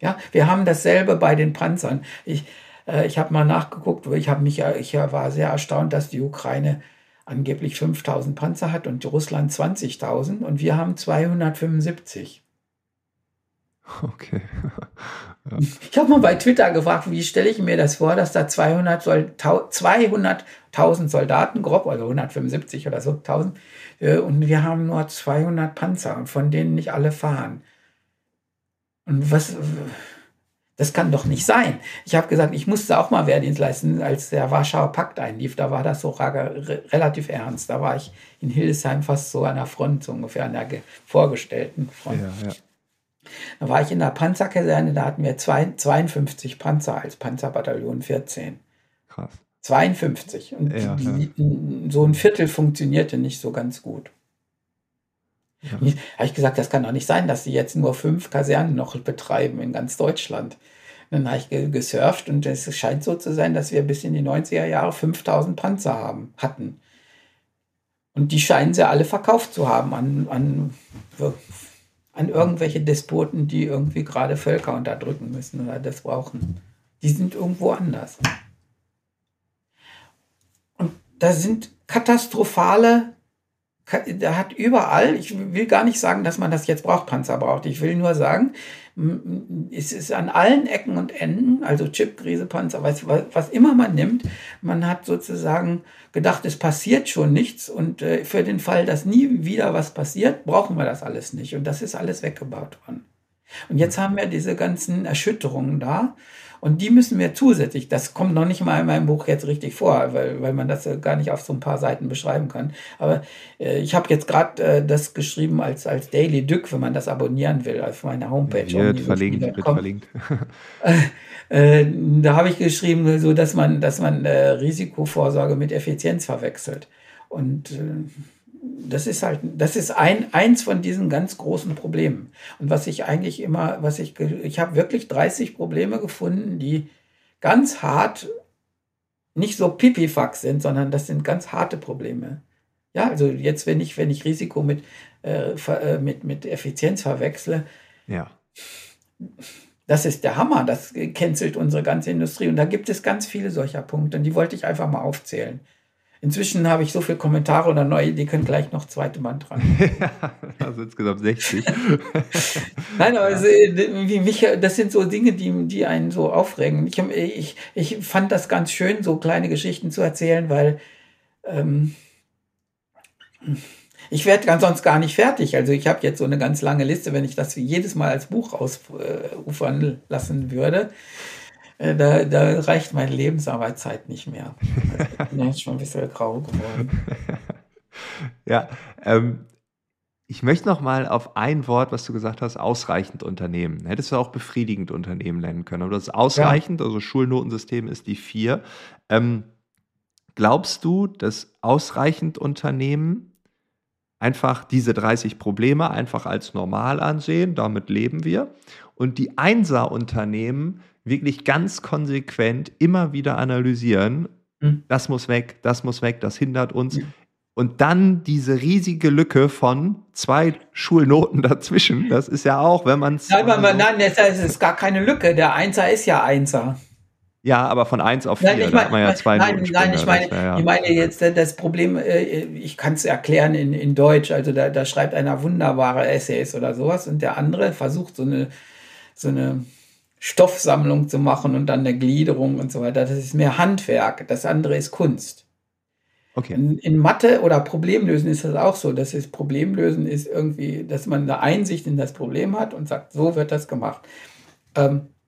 ja, wir haben dasselbe bei den Panzern. Ich, äh, ich habe mal nachgeguckt, ich, hab mich, ich war sehr erstaunt, dass die Ukraine angeblich 5000 Panzer hat und Russland 20.000 und wir haben 275. Okay. ja. Ich habe mal bei Twitter gefragt, wie stelle ich mir das vor, dass da 200.000 200 Soldaten, grob, also 175 oder so, 1000, äh, und wir haben nur 200 Panzer, und von denen nicht alle fahren. Und was, das kann doch nicht sein. Ich habe gesagt, ich musste auch mal Wehrdienst leisten, als der Warschauer Pakt einlief. Da war das so relativ ernst. Da war ich in Hildesheim fast so an der Front, so ungefähr an der vorgestellten Front. Ja, ja. Da war ich in der Panzerkaserne, da hatten wir zwei, 52 Panzer als Panzerbataillon 14. Krass. 52. Und ja, die, so ein Viertel funktionierte nicht so ganz gut. Ja. Habe ich gesagt, das kann doch nicht sein, dass sie jetzt nur fünf Kasernen noch betreiben in ganz Deutschland. dann habe ich gesurft und es scheint so zu sein, dass wir bis in die 90er Jahre 5000 Panzer haben, hatten. Und die scheinen sie alle verkauft zu haben an, an, an irgendwelche Despoten, die irgendwie gerade Völker unterdrücken müssen oder das brauchen. Die sind irgendwo anders. Und da sind katastrophale der hat überall, ich will gar nicht sagen, dass man das jetzt braucht, Panzer braucht. Ich will nur sagen, es ist an allen Ecken und Enden, also Chipkrise, Panzer, was, was immer man nimmt, man hat sozusagen gedacht, es passiert schon nichts und äh, für den Fall, dass nie wieder was passiert, brauchen wir das alles nicht. Und das ist alles weggebaut worden. Und jetzt haben wir diese ganzen Erschütterungen da. Und die müssen wir zusätzlich, das kommt noch nicht mal in meinem Buch jetzt richtig vor, weil, weil man das gar nicht auf so ein paar Seiten beschreiben kann. Aber äh, ich habe jetzt gerade äh, das geschrieben als, als Daily Dück, wenn man das abonnieren will, auf meiner Homepage. Wird verlinkt, wird verlinkt. äh, da habe ich geschrieben, so dass man, dass man äh, Risikovorsorge mit Effizienz verwechselt. Und äh, das ist halt, das ist ein, eins von diesen ganz großen Problemen. Und was ich eigentlich immer, was ich, ich habe wirklich 30 Probleme gefunden, die ganz hart, nicht so pipifax sind, sondern das sind ganz harte Probleme. Ja, also jetzt, wenn ich, wenn ich Risiko mit, äh, äh mit, mit Effizienz verwechsle, ja. das ist der Hammer, das cancelt unsere ganze Industrie. Und da gibt es ganz viele solcher Punkte, und die wollte ich einfach mal aufzählen. Inzwischen habe ich so viele Kommentare oder neue, die können gleich noch zweite Band dran. also insgesamt 60. Nein, aber wie mich, das sind so Dinge, die, die einen so aufregen. Ich, ich, ich fand das ganz schön, so kleine Geschichten zu erzählen, weil ähm, ich werde sonst gar nicht fertig. Also ich habe jetzt so eine ganz lange Liste, wenn ich das jedes Mal als Buch ausufern lassen würde. Äh, da, da reicht meine Lebensarbeitszeit nicht mehr. Ich bin jetzt schon ein bisschen grau geworden. ja, ähm, ich möchte noch mal auf ein Wort, was du gesagt hast, ausreichend Unternehmen. Hättest du auch befriedigend Unternehmen nennen können. Aber das ist ausreichend, ja. also Schulnotensystem ist die vier. Ähm, glaubst du, dass ausreichend Unternehmen einfach diese 30 Probleme einfach als normal ansehen, damit leben wir, und die Einser-Unternehmen wirklich ganz konsequent immer wieder analysieren, mhm. das muss weg, das muss weg, das hindert uns. Mhm. Und dann diese riesige Lücke von zwei Schulnoten dazwischen, das ist ja auch, wenn man es. Nein, man, nein, das ist gar keine Lücke. Der Einser ist ja Einser. Ja, aber von 1 auf 4, nein, ich mein, da hat man ja zwei Nein, nein ich meine, ja, ja. ich meine jetzt äh, das Problem, äh, ich kann es erklären in, in Deutsch, also da, da schreibt einer wunderbare Essays oder sowas und der andere versucht so eine, so eine Stoffsammlung zu machen und dann eine Gliederung und so weiter. Das ist mehr Handwerk. Das andere ist Kunst. Okay. In, in Mathe oder Problemlösen ist das auch so. Das ist Problemlösen ist irgendwie, dass man eine Einsicht in das Problem hat und sagt, so wird das gemacht. Ähm, äh,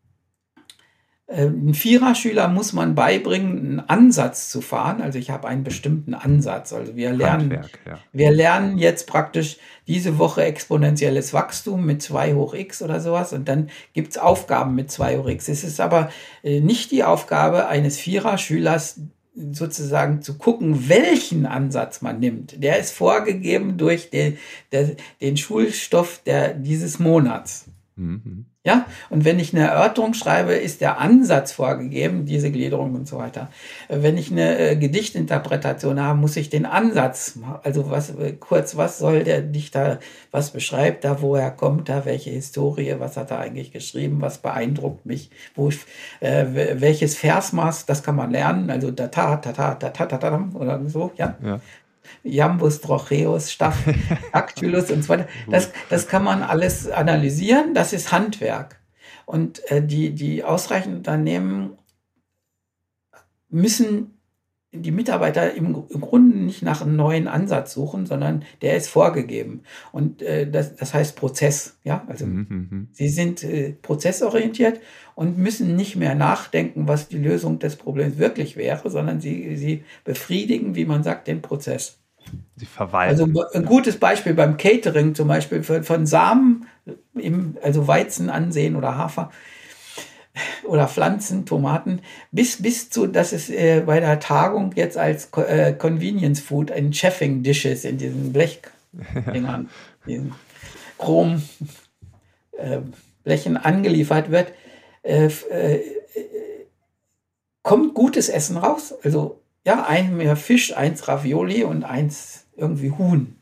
ein Viererschüler muss man beibringen, einen Ansatz zu fahren. Also ich habe einen bestimmten Ansatz. Also wir lernen, ja. wir lernen jetzt praktisch diese Woche exponentielles Wachstum mit 2 hoch x oder sowas und dann gibt es Aufgaben mit 2 hoch x. Es ist aber äh, nicht die Aufgabe eines Viererschülers, sozusagen zu gucken, welchen Ansatz man nimmt. Der ist vorgegeben durch den, der, den Schulstoff der, dieses Monats. Mhm. Ja, und wenn ich eine Erörterung schreibe, ist der Ansatz vorgegeben, diese Gliederung und so weiter. Wenn ich eine äh, Gedichtinterpretation habe, muss ich den Ansatz, also was, äh, kurz, was soll der Dichter, was beschreibt er, woher kommt er, welche Historie, was hat er eigentlich geschrieben, was beeindruckt mich, wo ich, äh, welches Versmaß, das kann man lernen, also da ta ta ta ta ta ta ta oder so, ja. ja. Jambus, Trocheus, Staff, Actylus und so weiter. Das, das kann man alles analysieren, das ist Handwerk. Und äh, die, die ausreichenden Unternehmen müssen die Mitarbeiter im, im Grunde nicht nach einem neuen Ansatz suchen, sondern der ist vorgegeben. Und äh, das, das heißt Prozess. Ja, also mhm. mhm, sie sind äh, prozessorientiert und müssen nicht mehr nachdenken, was die Lösung des Problems wirklich wäre, sondern sie, sie befriedigen, wie man sagt, den Prozess. Sie verwalten. Also ein gutes Beispiel beim Catering zum Beispiel von Samen, also Weizen ansehen oder Hafer oder Pflanzen, Tomaten, bis, bis zu, dass es äh, bei der Tagung jetzt als äh, Convenience Food in Cheffing Dishes in diesen Blechdingern, diesen Chrom äh, Blechen angeliefert wird, äh, äh, kommt gutes Essen raus. Also ja, ein mehr Fisch, eins Ravioli und eins irgendwie Huhn.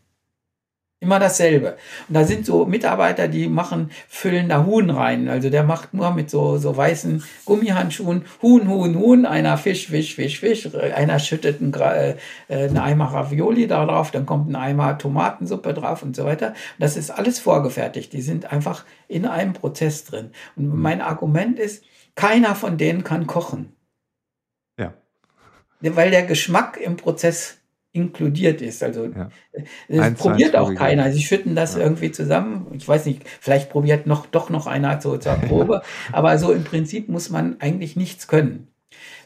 Immer dasselbe. Und da sind so Mitarbeiter, die machen, füllen da Huhn rein. Also der macht nur mit so, so weißen Gummihandschuhen Huhn, Huhn, Huhn, einer Fisch, Fisch, Fisch, Fisch, einer schüttet einen, äh, einen Eimer Ravioli da drauf, dann kommt ein Eimer Tomatensuppe drauf und so weiter. Das ist alles vorgefertigt. Die sind einfach in einem Prozess drin. Und mein Argument ist, keiner von denen kann kochen. Weil der Geschmack im Prozess inkludiert ist. Also ja. das probiert auch keiner. Sie schütten das ja. irgendwie zusammen. Ich weiß nicht, vielleicht probiert noch doch noch einer zur, zur Probe. aber so im Prinzip muss man eigentlich nichts können.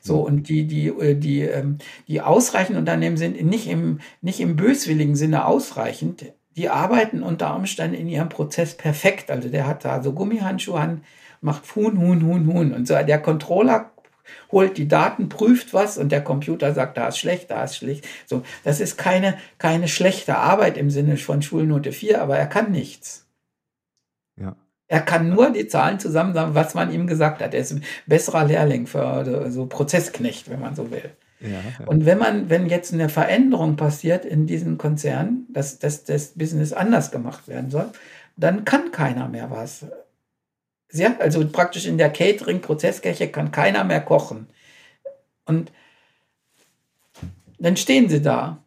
So, und die, die, äh, die, ähm, die ausreichenden Unternehmen sind nicht im, nicht im böswilligen Sinne ausreichend. Die arbeiten unter Umständen in ihrem Prozess perfekt. Also der hat da so Gummihandschuhe an, macht Huhn, Huhn, Huhn, Huhn. Und so der Controller holt die Daten, prüft was und der Computer sagt, da ist schlecht, da ist schlecht. So, das ist keine, keine schlechte Arbeit im Sinne von Schulnote 4, aber er kann nichts. Ja. Er kann nur die Zahlen zusammensammeln, was man ihm gesagt hat. Er ist ein besserer Lehrling für so Prozessknecht, wenn man so will. Ja, ja. Und wenn man, wenn jetzt eine Veränderung passiert in diesem Konzern, dass, dass das Business anders gemacht werden soll, dann kann keiner mehr was. Ja, also praktisch in der Catering-Prozesskirche kann keiner mehr kochen. Und dann stehen sie da.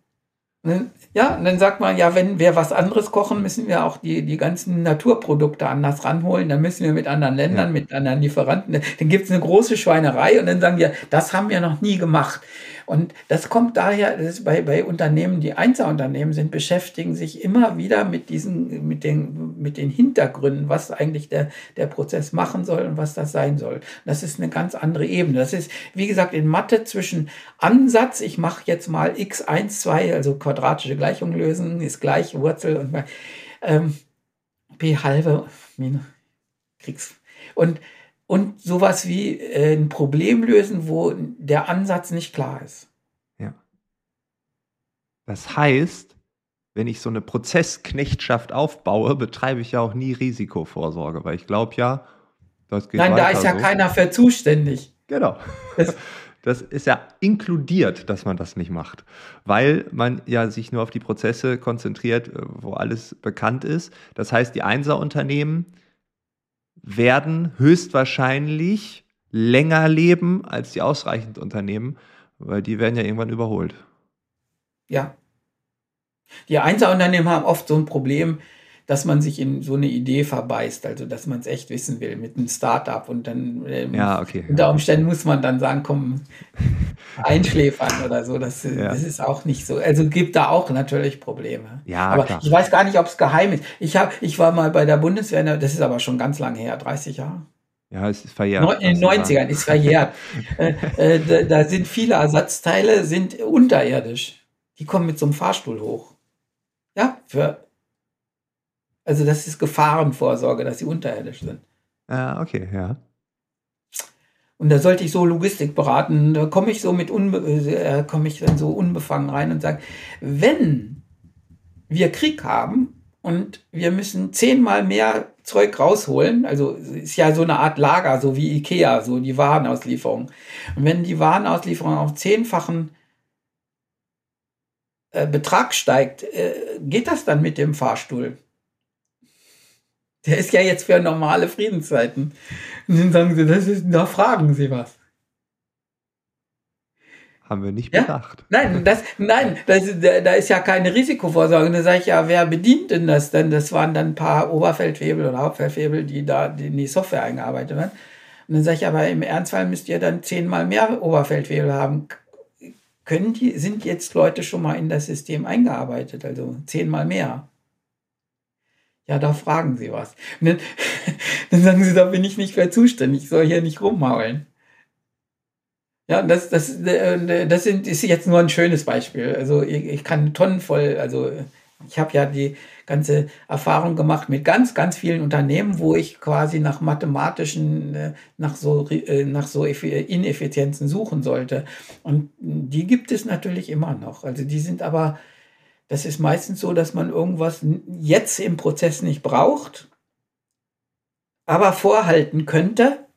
Und ja, und dann sagt man, ja, wenn wir was anderes kochen, müssen wir auch die, die ganzen Naturprodukte anders ranholen. Dann müssen wir mit anderen Ländern, ja. mit anderen Lieferanten. Dann gibt es eine große Schweinerei und dann sagen wir, das haben wir noch nie gemacht. Und das kommt daher, das bei, bei Unternehmen, die Einzelunternehmen sind, beschäftigen sich immer wieder mit diesen, mit den, mit den Hintergründen, was eigentlich der, der Prozess machen soll und was das sein soll. Das ist eine ganz andere Ebene. Das ist, wie gesagt, in Mathe zwischen Ansatz, ich mache jetzt mal x1, 2, also quadratische Gleichung lösen, ist gleich Wurzel und ähm, p halbe minus Kriegs. Und und sowas wie äh, ein Problem lösen, wo der Ansatz nicht klar ist. Ja. Das heißt, wenn ich so eine Prozessknechtschaft aufbaue, betreibe ich ja auch nie Risikovorsorge, weil ich glaube ja, das geht Nein, da ist ja so. keiner für zuständig. Genau. Das, das ist ja inkludiert, dass man das nicht macht, weil man ja sich nur auf die Prozesse konzentriert, wo alles bekannt ist. Das heißt, die Einser-Unternehmen, werden höchstwahrscheinlich länger leben als die ausreichend Unternehmen, weil die werden ja irgendwann überholt. Ja. Die Einzelunternehmen haben oft so ein Problem, dass man sich in so eine Idee verbeißt, also dass man es echt wissen will mit einem Startup und dann ähm, ja, okay, unter. Umständen muss man dann sagen, komm, einschläfern oder so. Das, ja. das ist auch nicht so. Also gibt da auch natürlich Probleme. Ja, aber klar. ich weiß gar nicht, ob es geheim ist. Ich, hab, ich war mal bei der Bundeswehr, das ist aber schon ganz lange her, 30 Jahre. Ja, es ist verjährt. In den 90ern ist verjährt. äh, äh, da, da sind viele Ersatzteile sind unterirdisch. Die kommen mit so einem Fahrstuhl hoch. Ja, für also das ist Gefahrenvorsorge, dass sie unterirdisch sind. Ah, okay, ja. Und da sollte ich so Logistik beraten. Da komme ich so mit unbe äh, komme ich dann so unbefangen rein und sage, wenn wir Krieg haben und wir müssen zehnmal mehr Zeug rausholen. Also ist ja so eine Art Lager, so wie Ikea, so die Warenauslieferung. Und wenn die Warenauslieferung auf zehnfachen äh, Betrag steigt, äh, geht das dann mit dem Fahrstuhl? Der ist ja jetzt für normale Friedenszeiten. Und dann sagen sie, das ist, da fragen sie was. Haben wir nicht bedacht. Nein, das, nein, das, da ist ja keine Risikovorsorge. Da sage ich ja, wer bedient denn das denn? Das waren dann ein paar Oberfeldwebel oder Hauptfeldwebel, die da in die Software eingearbeitet werden. Und dann sage ich, aber im Ernstfall müsst ihr dann zehnmal mehr Oberfeldwebel haben. Können die, sind jetzt Leute schon mal in das System eingearbeitet? Also zehnmal mehr. Ja, da fragen sie was. Dann, dann, sagen sie, da bin ich nicht mehr zuständig, ich soll hier nicht rummaulen. Ja, das, das, äh, das sind, ist jetzt nur ein schönes Beispiel. Also ich, ich kann Tonnen voll, also ich habe ja die ganze Erfahrung gemacht mit ganz, ganz vielen Unternehmen, wo ich quasi nach mathematischen, äh, nach so, äh, nach so Ineffizienzen suchen sollte. Und die gibt es natürlich immer noch. Also die sind aber, das ist meistens so, dass man irgendwas jetzt im Prozess nicht braucht, aber vorhalten könnte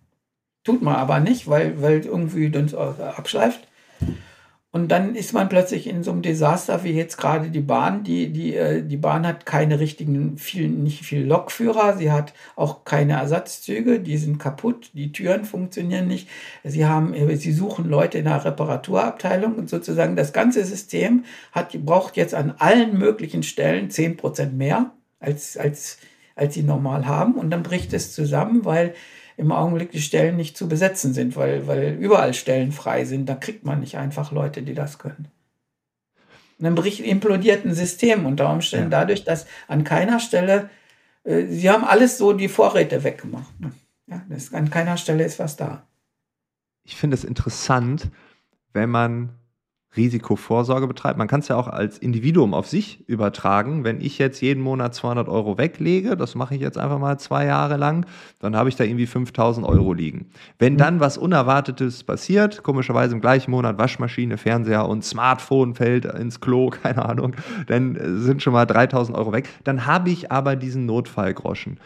Tut man aber nicht, weil, weil irgendwie dann abschleift. Und dann ist man plötzlich in so einem Desaster wie jetzt gerade die Bahn. Die, die, äh, die Bahn hat keine richtigen, viel, nicht viel Lokführer. Sie hat auch keine Ersatzzüge. Die sind kaputt. Die Türen funktionieren nicht. Sie haben, äh, sie suchen Leute in der Reparaturabteilung und sozusagen das ganze System hat, braucht jetzt an allen möglichen Stellen zehn Prozent mehr als, als, als sie normal haben. Und dann bricht es zusammen, weil im Augenblick die Stellen nicht zu besetzen sind, weil, weil überall Stellen frei sind. Da kriegt man nicht einfach Leute, die das können. Und dann bricht implodiert ein System unter Umständen ja. dadurch, dass an keiner Stelle, äh, sie haben alles so die Vorräte weggemacht. Ne? Ja, das, an keiner Stelle ist was da. Ich finde es interessant, wenn man Risikovorsorge betreibt. Man kann es ja auch als Individuum auf sich übertragen. Wenn ich jetzt jeden Monat 200 Euro weglege, das mache ich jetzt einfach mal zwei Jahre lang, dann habe ich da irgendwie 5000 Euro liegen. Wenn dann was Unerwartetes passiert, komischerweise im gleichen Monat Waschmaschine, Fernseher und Smartphone fällt ins Klo, keine Ahnung, dann sind schon mal 3000 Euro weg. Dann habe ich aber diesen Notfallgroschen.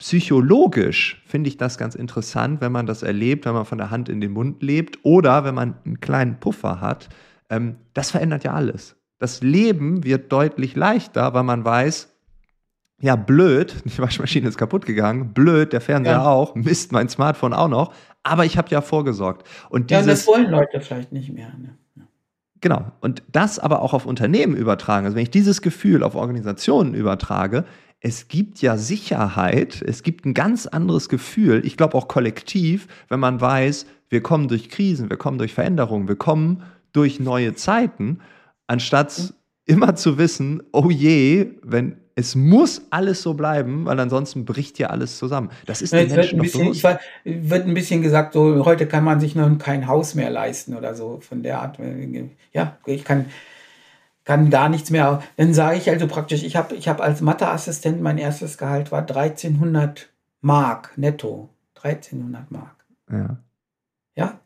Psychologisch finde ich das ganz interessant, wenn man das erlebt, wenn man von der Hand in den Mund lebt oder wenn man einen kleinen Puffer hat. Ähm, das verändert ja alles. Das Leben wird deutlich leichter, weil man weiß, ja, blöd, die Waschmaschine ist kaputt gegangen, blöd, der Fernseher ja. auch, Mist, mein Smartphone auch noch, aber ich habe ja vorgesorgt. Und dieses, ja, das wollen Leute vielleicht nicht mehr. Ne? Genau. Und das aber auch auf Unternehmen übertragen. Also wenn ich dieses Gefühl auf Organisationen übertrage, es gibt ja Sicherheit, es gibt ein ganz anderes Gefühl, ich glaube auch kollektiv, wenn man weiß, wir kommen durch Krisen, wir kommen durch Veränderungen, wir kommen durch neue Zeiten, anstatt immer zu wissen, oh je, wenn es muss alles so bleiben, weil ansonsten bricht ja alles zusammen. Das ist den Menschen wird ein bisschen, war, wird ein bisschen gesagt, so heute kann man sich noch kein Haus mehr leisten oder so von der Art. Ja, ich kann kann gar nichts mehr. Dann sage ich also praktisch, ich habe ich hab als Matheassistent mein erstes Gehalt war 1300 Mark netto. 1300 Mark. Ja. Ja.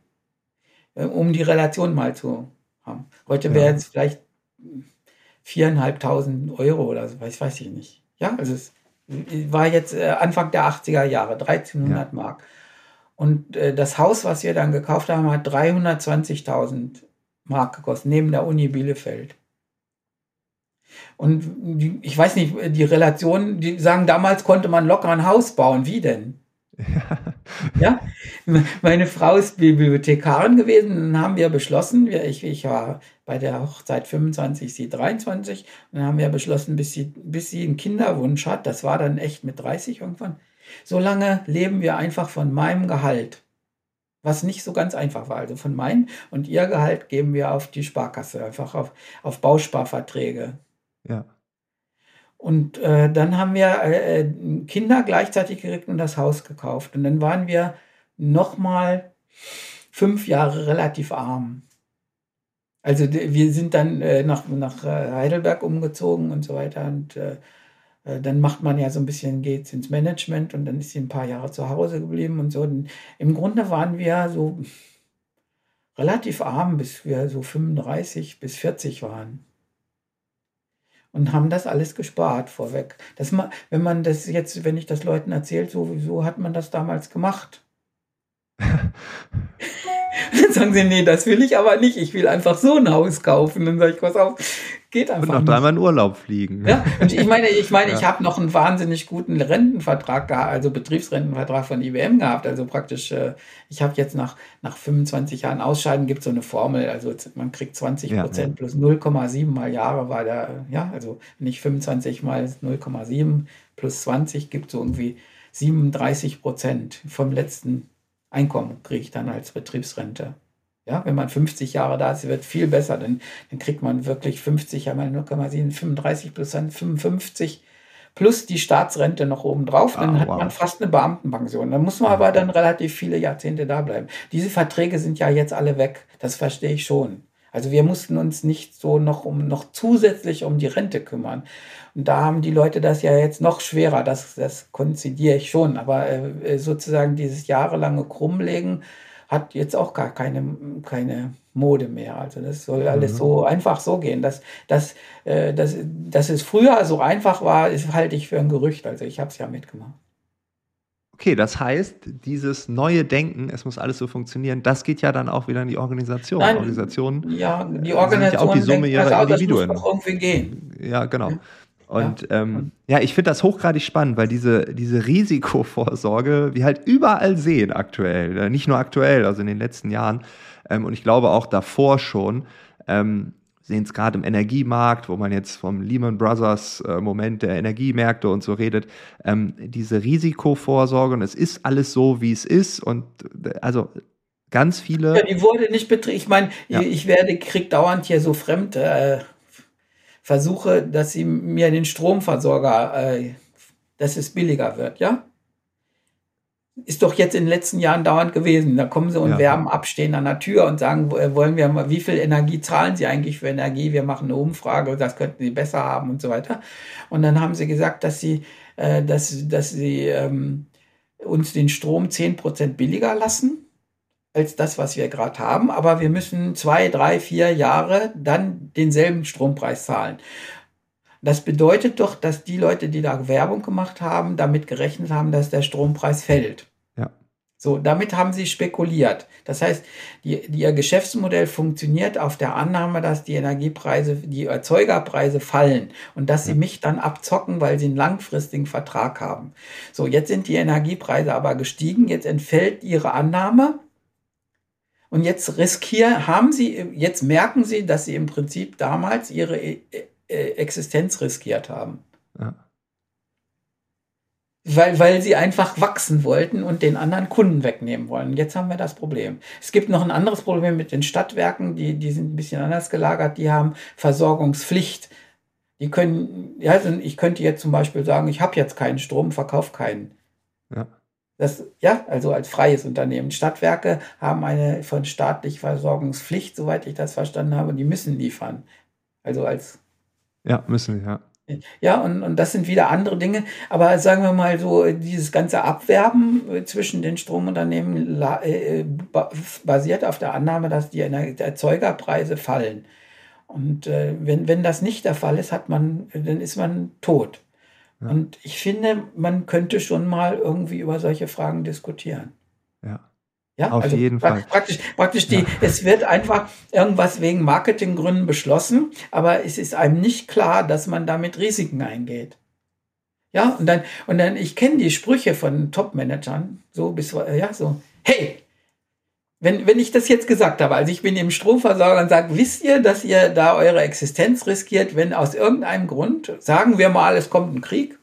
Äh, um die Relation mal zu haben. Heute wäre ja. es vielleicht viereinhalbtausend Euro oder so, weiß, weiß ich nicht. Ja, also es war jetzt äh, Anfang der 80er Jahre, 1300 ja. Mark. Und äh, das Haus, was wir dann gekauft haben, hat 320.000 Mark gekostet, neben der Uni Bielefeld. Und die, ich weiß nicht, die Relation, die sagen, damals konnte man locker ein Haus bauen. Wie denn? Ja. ja? Meine Frau ist Bibliothekarin gewesen. Dann haben wir beschlossen, ich, ich war bei der Hochzeit 25, sie 23. Und dann haben wir beschlossen, bis sie, bis sie einen Kinderwunsch hat, das war dann echt mit 30 irgendwann, so lange leben wir einfach von meinem Gehalt. Was nicht so ganz einfach war. Also von meinem und ihr Gehalt geben wir auf die Sparkasse, einfach auf, auf Bausparverträge. Ja. Und äh, dann haben wir äh, äh, Kinder gleichzeitig gekriegt und das Haus gekauft. Und dann waren wir nochmal fünf Jahre relativ arm. Also wir sind dann äh, nach, nach äh, Heidelberg umgezogen und so weiter. Und äh, dann macht man ja so ein bisschen, geht's ins Management und dann ist sie ein paar Jahre zu Hause geblieben und so. Und Im Grunde waren wir so relativ arm, bis wir so 35 bis 40 waren. Und haben das alles gespart vorweg. Das, wenn man das jetzt, wenn ich das Leuten erzählt, sowieso hat man das damals gemacht. dann sagen sie, nee, das will ich aber nicht. Ich will einfach so ein Haus kaufen. Dann sage ich, pass auf, geht einfach. Und noch dreimal in Urlaub fliegen. Ja, und ich meine, ich meine, ja. ich habe noch einen wahnsinnig guten Rentenvertrag gehabt, also Betriebsrentenvertrag von IBM gehabt. Also praktisch, äh, ich habe jetzt nach, nach 25 Jahren Ausscheiden gibt es so eine Formel, also man kriegt 20 Prozent ja, ja. plus 0,7 mal Jahre war der, ja, also nicht 25 mal 0,7 plus 20 gibt so irgendwie 37 Prozent vom letzten Einkommen kriege ich dann als Betriebsrente. Ja, wenn man 50 Jahre da ist, wird viel besser, dann, dann kriegt man wirklich 50 einmal 0,7, 35 plus 55 plus die Staatsrente noch oben drauf. Dann ah, hat wow. man fast eine Beamtenpension. Dann muss man aber dann relativ viele Jahrzehnte da bleiben. Diese Verträge sind ja jetzt alle weg. Das verstehe ich schon. Also wir mussten uns nicht so noch um noch zusätzlich um die Rente kümmern. Und da haben die Leute das ja jetzt noch schwerer. Das, das konzidiere ich schon. Aber äh, sozusagen dieses jahrelange Krummlegen hat jetzt auch gar keine, keine Mode mehr. Also das soll alles mhm. so einfach so gehen. Dass, dass, äh, dass, dass es früher so einfach war, ist, halte ich für ein Gerücht. Also ich habe es ja mitgemacht. Okay, das heißt, dieses neue Denken, es muss alles so funktionieren, das geht ja dann auch wieder in die Organisation. Nein, Organisationen ja, die Organisation ja auch die Summe ihrer Individuen. Das muss doch irgendwie gehen. Ja, genau. Und ja, ähm, ja ich finde das hochgradig spannend, weil diese, diese Risikovorsorge wir halt überall sehen aktuell. Äh, nicht nur aktuell, also in den letzten Jahren. Ähm, und ich glaube auch davor schon. Ähm, sehen es gerade im Energiemarkt, wo man jetzt vom Lehman Brothers äh, Moment der Energiemärkte und so redet, ähm, diese Risikovorsorge und es ist alles so, wie es ist und äh, also ganz viele. Ja, die wurde nicht betrieben. Ich meine, ja. ich werde, krieg dauernd hier so fremd äh, Versuche, dass sie mir den Stromversorger, äh, dass es billiger wird, ja? ist doch jetzt in den letzten Jahren dauernd gewesen. Da kommen sie und ja. werben ab, stehen an der Tür und sagen, äh, wollen wir mal, wie viel Energie zahlen sie eigentlich für Energie? Wir machen eine Umfrage, das könnten sie besser haben und so weiter. Und dann haben sie gesagt, dass sie, äh, dass, dass sie ähm, uns den Strom zehn Prozent billiger lassen als das, was wir gerade haben, aber wir müssen zwei, drei, vier Jahre dann denselben Strompreis zahlen. Das bedeutet doch, dass die Leute, die da Werbung gemacht haben, damit gerechnet haben, dass der Strompreis fällt. Ja. So, damit haben sie spekuliert. Das heißt, die, die, ihr Geschäftsmodell funktioniert auf der Annahme, dass die Energiepreise, die Erzeugerpreise fallen und dass ja. sie mich dann abzocken, weil sie einen langfristigen Vertrag haben. So, jetzt sind die Energiepreise aber gestiegen, jetzt entfällt ihre Annahme. Und jetzt riskieren, haben sie, jetzt merken sie, dass sie im Prinzip damals ihre äh, Existenz riskiert haben. Ja. Weil, weil sie einfach wachsen wollten und den anderen Kunden wegnehmen wollen. Jetzt haben wir das Problem. Es gibt noch ein anderes Problem mit den Stadtwerken, die, die sind ein bisschen anders gelagert, die haben Versorgungspflicht. Die können, ja, also ich könnte jetzt zum Beispiel sagen, ich habe jetzt keinen Strom, verkaufe keinen. Ja. Das, ja, also als freies Unternehmen. Stadtwerke haben eine von staatlich Versorgungspflicht, soweit ich das verstanden habe, die müssen liefern. Also als ja, müssen ja. Ja, und, und das sind wieder andere Dinge. Aber sagen wir mal so, dieses ganze Abwerben äh, zwischen den Stromunternehmen äh, basiert auf der Annahme, dass die Erzeugerpreise fallen. Und äh, wenn, wenn das nicht der Fall ist, hat man, dann ist man tot. Ja. Und ich finde, man könnte schon mal irgendwie über solche Fragen diskutieren. Ja. Ja, auf also jeden Fall. Praktisch, praktisch die, ja. es wird einfach irgendwas wegen Marketinggründen beschlossen, aber es ist einem nicht klar, dass man damit Risiken eingeht. Ja, und dann, und dann, ich kenne die Sprüche von Top-Managern, so bis, ja, so, hey, wenn, wenn ich das jetzt gesagt habe, also ich bin im Stromversorger und sage, wisst ihr, dass ihr da eure Existenz riskiert, wenn aus irgendeinem Grund, sagen wir mal, es kommt ein Krieg,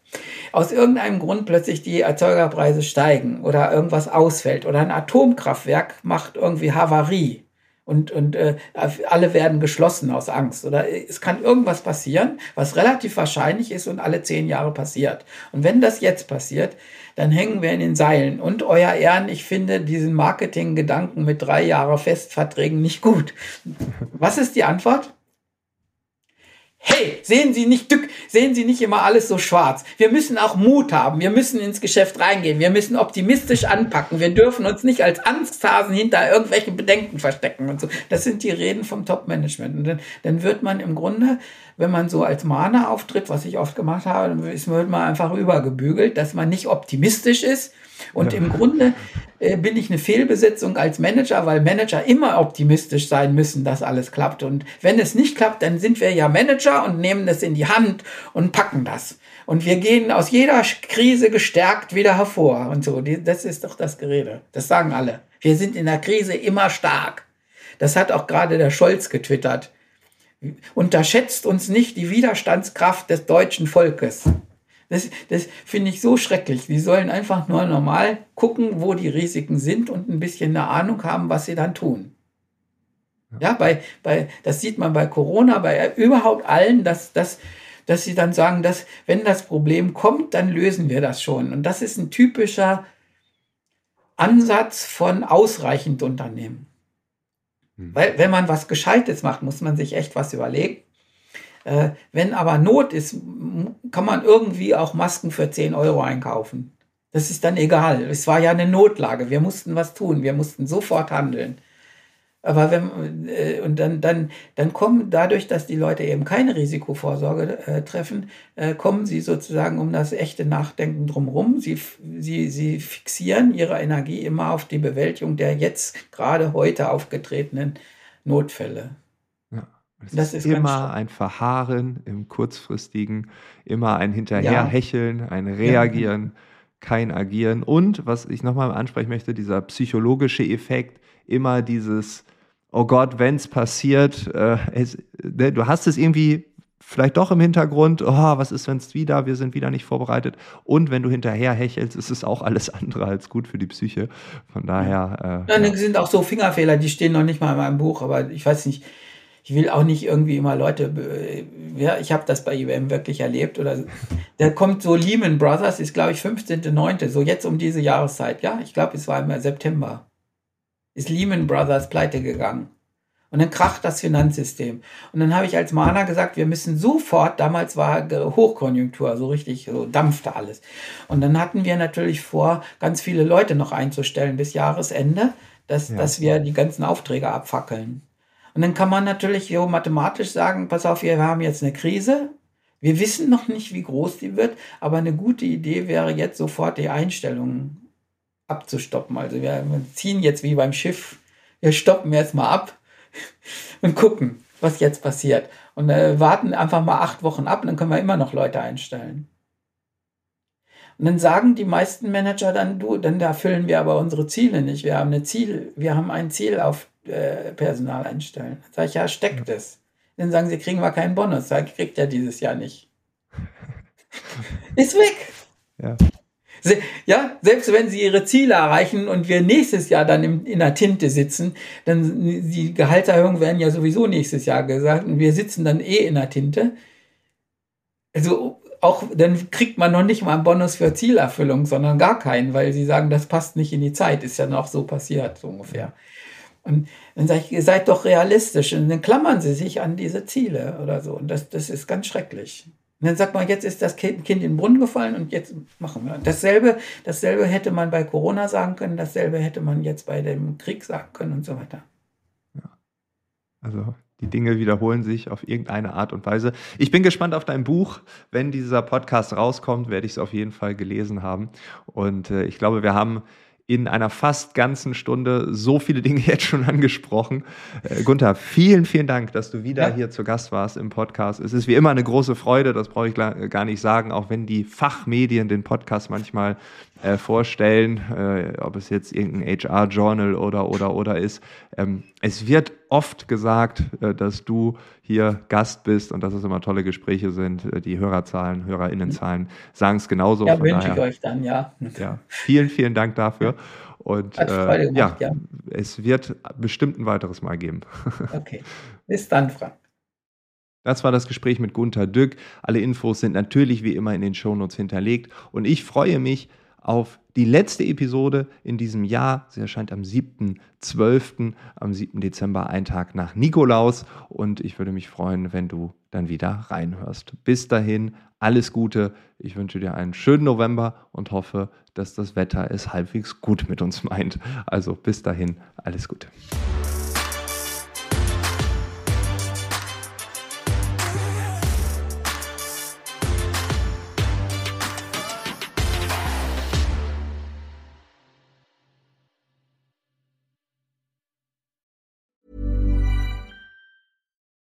aus irgendeinem Grund plötzlich die Erzeugerpreise steigen oder irgendwas ausfällt oder ein Atomkraftwerk macht irgendwie Havarie und, und äh, alle werden geschlossen aus Angst oder es kann irgendwas passieren, was relativ wahrscheinlich ist und alle zehn Jahre passiert. Und wenn das jetzt passiert, dann hängen wir in den Seilen. Und euer Ehren, ich finde diesen Marketinggedanken mit drei Jahre Festverträgen nicht gut. Was ist die Antwort? Hey, sehen Sie nicht Dück, sehen Sie nicht immer alles so schwarz. Wir müssen auch Mut haben. Wir müssen ins Geschäft reingehen. Wir müssen optimistisch anpacken. Wir dürfen uns nicht als Angsthasen hinter irgendwelchen Bedenken verstecken und so. Das sind die Reden vom Top-Management. Und dann, dann wird man im Grunde, wenn man so als Mahner auftritt, was ich oft gemacht habe, dann wird man einfach übergebügelt, dass man nicht optimistisch ist, und ja. im Grunde bin ich eine Fehlbesetzung als Manager, weil Manager immer optimistisch sein müssen, dass alles klappt. Und wenn es nicht klappt, dann sind wir ja Manager und nehmen das in die Hand und packen das. Und wir gehen aus jeder Krise gestärkt wieder hervor. Und so, das ist doch das Gerede. Das sagen alle. Wir sind in der Krise immer stark. Das hat auch gerade der Scholz getwittert. Unterschätzt uns nicht die Widerstandskraft des deutschen Volkes. Das, das finde ich so schrecklich. Die sollen einfach nur normal gucken, wo die Risiken sind und ein bisschen eine Ahnung haben, was sie dann tun. Ja, bei, bei, das sieht man bei Corona, bei überhaupt allen, dass, dass, dass sie dann sagen, dass wenn das Problem kommt, dann lösen wir das schon. Und das ist ein typischer Ansatz von ausreichend Unternehmen. Hm. Weil wenn man was Gescheites macht, muss man sich echt was überlegen. Äh, wenn aber Not ist, kann man irgendwie auch Masken für 10 Euro einkaufen. Das ist dann egal. Es war ja eine Notlage. Wir mussten was tun. Wir mussten sofort handeln. Aber wenn, äh, und dann, dann, dann kommen dadurch, dass die Leute eben keine Risikovorsorge äh, treffen, äh, kommen sie sozusagen um das echte Nachdenken drumherum. Sie, sie, sie fixieren ihre Energie immer auf die Bewältigung der jetzt gerade heute aufgetretenen Notfälle. Es das ist, ist immer ein Verharren im kurzfristigen, immer ein Hinterherhecheln, ja. ein Reagieren, ja. kein Agieren. Und was ich nochmal ansprechen möchte, dieser psychologische Effekt, immer dieses, oh Gott, wenn es passiert, äh, es, ne, du hast es irgendwie vielleicht doch im Hintergrund, oh, was ist, wenn es wieder, wir sind wieder nicht vorbereitet. Und wenn du hinterher hechelst, ist es auch alles andere als gut für die Psyche. Von daher. Äh, ja, ja. sind auch so Fingerfehler, die stehen noch nicht mal in meinem Buch, aber ich weiß nicht, ich will auch nicht irgendwie immer Leute, ja, ich habe das bei IBM wirklich erlebt oder da kommt so Lehman Brothers, ist glaube ich 15.9., so jetzt um diese Jahreszeit, ja, ich glaube es war im September, ist Lehman Brothers pleite gegangen. Und dann kracht das Finanzsystem. Und dann habe ich als Mahner gesagt, wir müssen sofort, damals war Hochkonjunktur, so richtig, so dampfte alles. Und dann hatten wir natürlich vor, ganz viele Leute noch einzustellen bis Jahresende, dass, ja. dass wir die ganzen Aufträge abfackeln. Und dann kann man natürlich so mathematisch sagen, pass auf, wir haben jetzt eine Krise. Wir wissen noch nicht, wie groß die wird, aber eine gute Idee wäre jetzt sofort die Einstellungen abzustoppen. Also wir ziehen jetzt wie beim Schiff, wir stoppen jetzt mal ab und gucken, was jetzt passiert. Und äh, warten einfach mal acht Wochen ab dann können wir immer noch Leute einstellen. Und dann sagen die meisten Manager dann, du, dann erfüllen wir aber unsere Ziele nicht. Wir haben eine Ziel, wir haben ein Ziel auf äh, Personal einstellen. Dann sage ich, ja, steckt es. Dann sagen sie, kriegen wir keinen Bonus. Sag ich, kriegt ja dieses Jahr nicht. Ist weg. Ja. Ja, selbst wenn sie ihre Ziele erreichen und wir nächstes Jahr dann in, in der Tinte sitzen, dann die Gehaltserhöhungen werden ja sowieso nächstes Jahr gesagt und wir sitzen dann eh in der Tinte. Also auch dann kriegt man noch nicht mal einen Bonus für Zielerfüllung, sondern gar keinen, weil sie sagen, das passt nicht in die Zeit. Ist ja noch so passiert, so ungefähr. Und dann sage ich, ihr seid doch realistisch. Und dann klammern sie sich an diese Ziele oder so. Und das, das ist ganz schrecklich. Und dann sagt man, jetzt ist das Kind in den Brunnen gefallen und jetzt machen wir. Dasselbe, dasselbe hätte man bei Corona sagen können, dasselbe hätte man jetzt bei dem Krieg sagen können und so weiter. Ja. Also die Dinge wiederholen sich auf irgendeine Art und Weise. Ich bin gespannt auf dein Buch. Wenn dieser Podcast rauskommt, werde ich es auf jeden Fall gelesen haben. Und äh, ich glaube, wir haben in einer fast ganzen Stunde so viele Dinge jetzt schon angesprochen. Äh, Gunther, vielen, vielen Dank, dass du wieder ja. hier zu Gast warst im Podcast. Es ist wie immer eine große Freude, das brauche ich gar nicht sagen, auch wenn die Fachmedien den Podcast manchmal äh, vorstellen, äh, ob es jetzt irgendein HR-Journal oder, oder, oder ist. Ähm, es wird oft gesagt, äh, dass du hier Gast bist und dass es immer tolle Gespräche sind. Äh, die Hörerzahlen, Hörerinnenzahlen sagen es genauso. Ja, wünsche ich euch dann, ja. ja. Vielen, vielen Dank dafür. Und äh, gemacht, ja, ja, es wird bestimmt ein weiteres Mal geben. okay. Bis dann, Frank. Das war das Gespräch mit Gunther Dück. Alle Infos sind natürlich wie immer in den Shownotes hinterlegt. Und ich freue mich auf die letzte Episode in diesem Jahr. Sie erscheint am 7.12., am 7. Dezember, ein Tag nach Nikolaus. Und ich würde mich freuen, wenn du dann wieder reinhörst. Bis dahin, alles Gute. Ich wünsche dir einen schönen November und hoffe, dass das Wetter es halbwegs gut mit uns meint. Also bis dahin, alles Gute.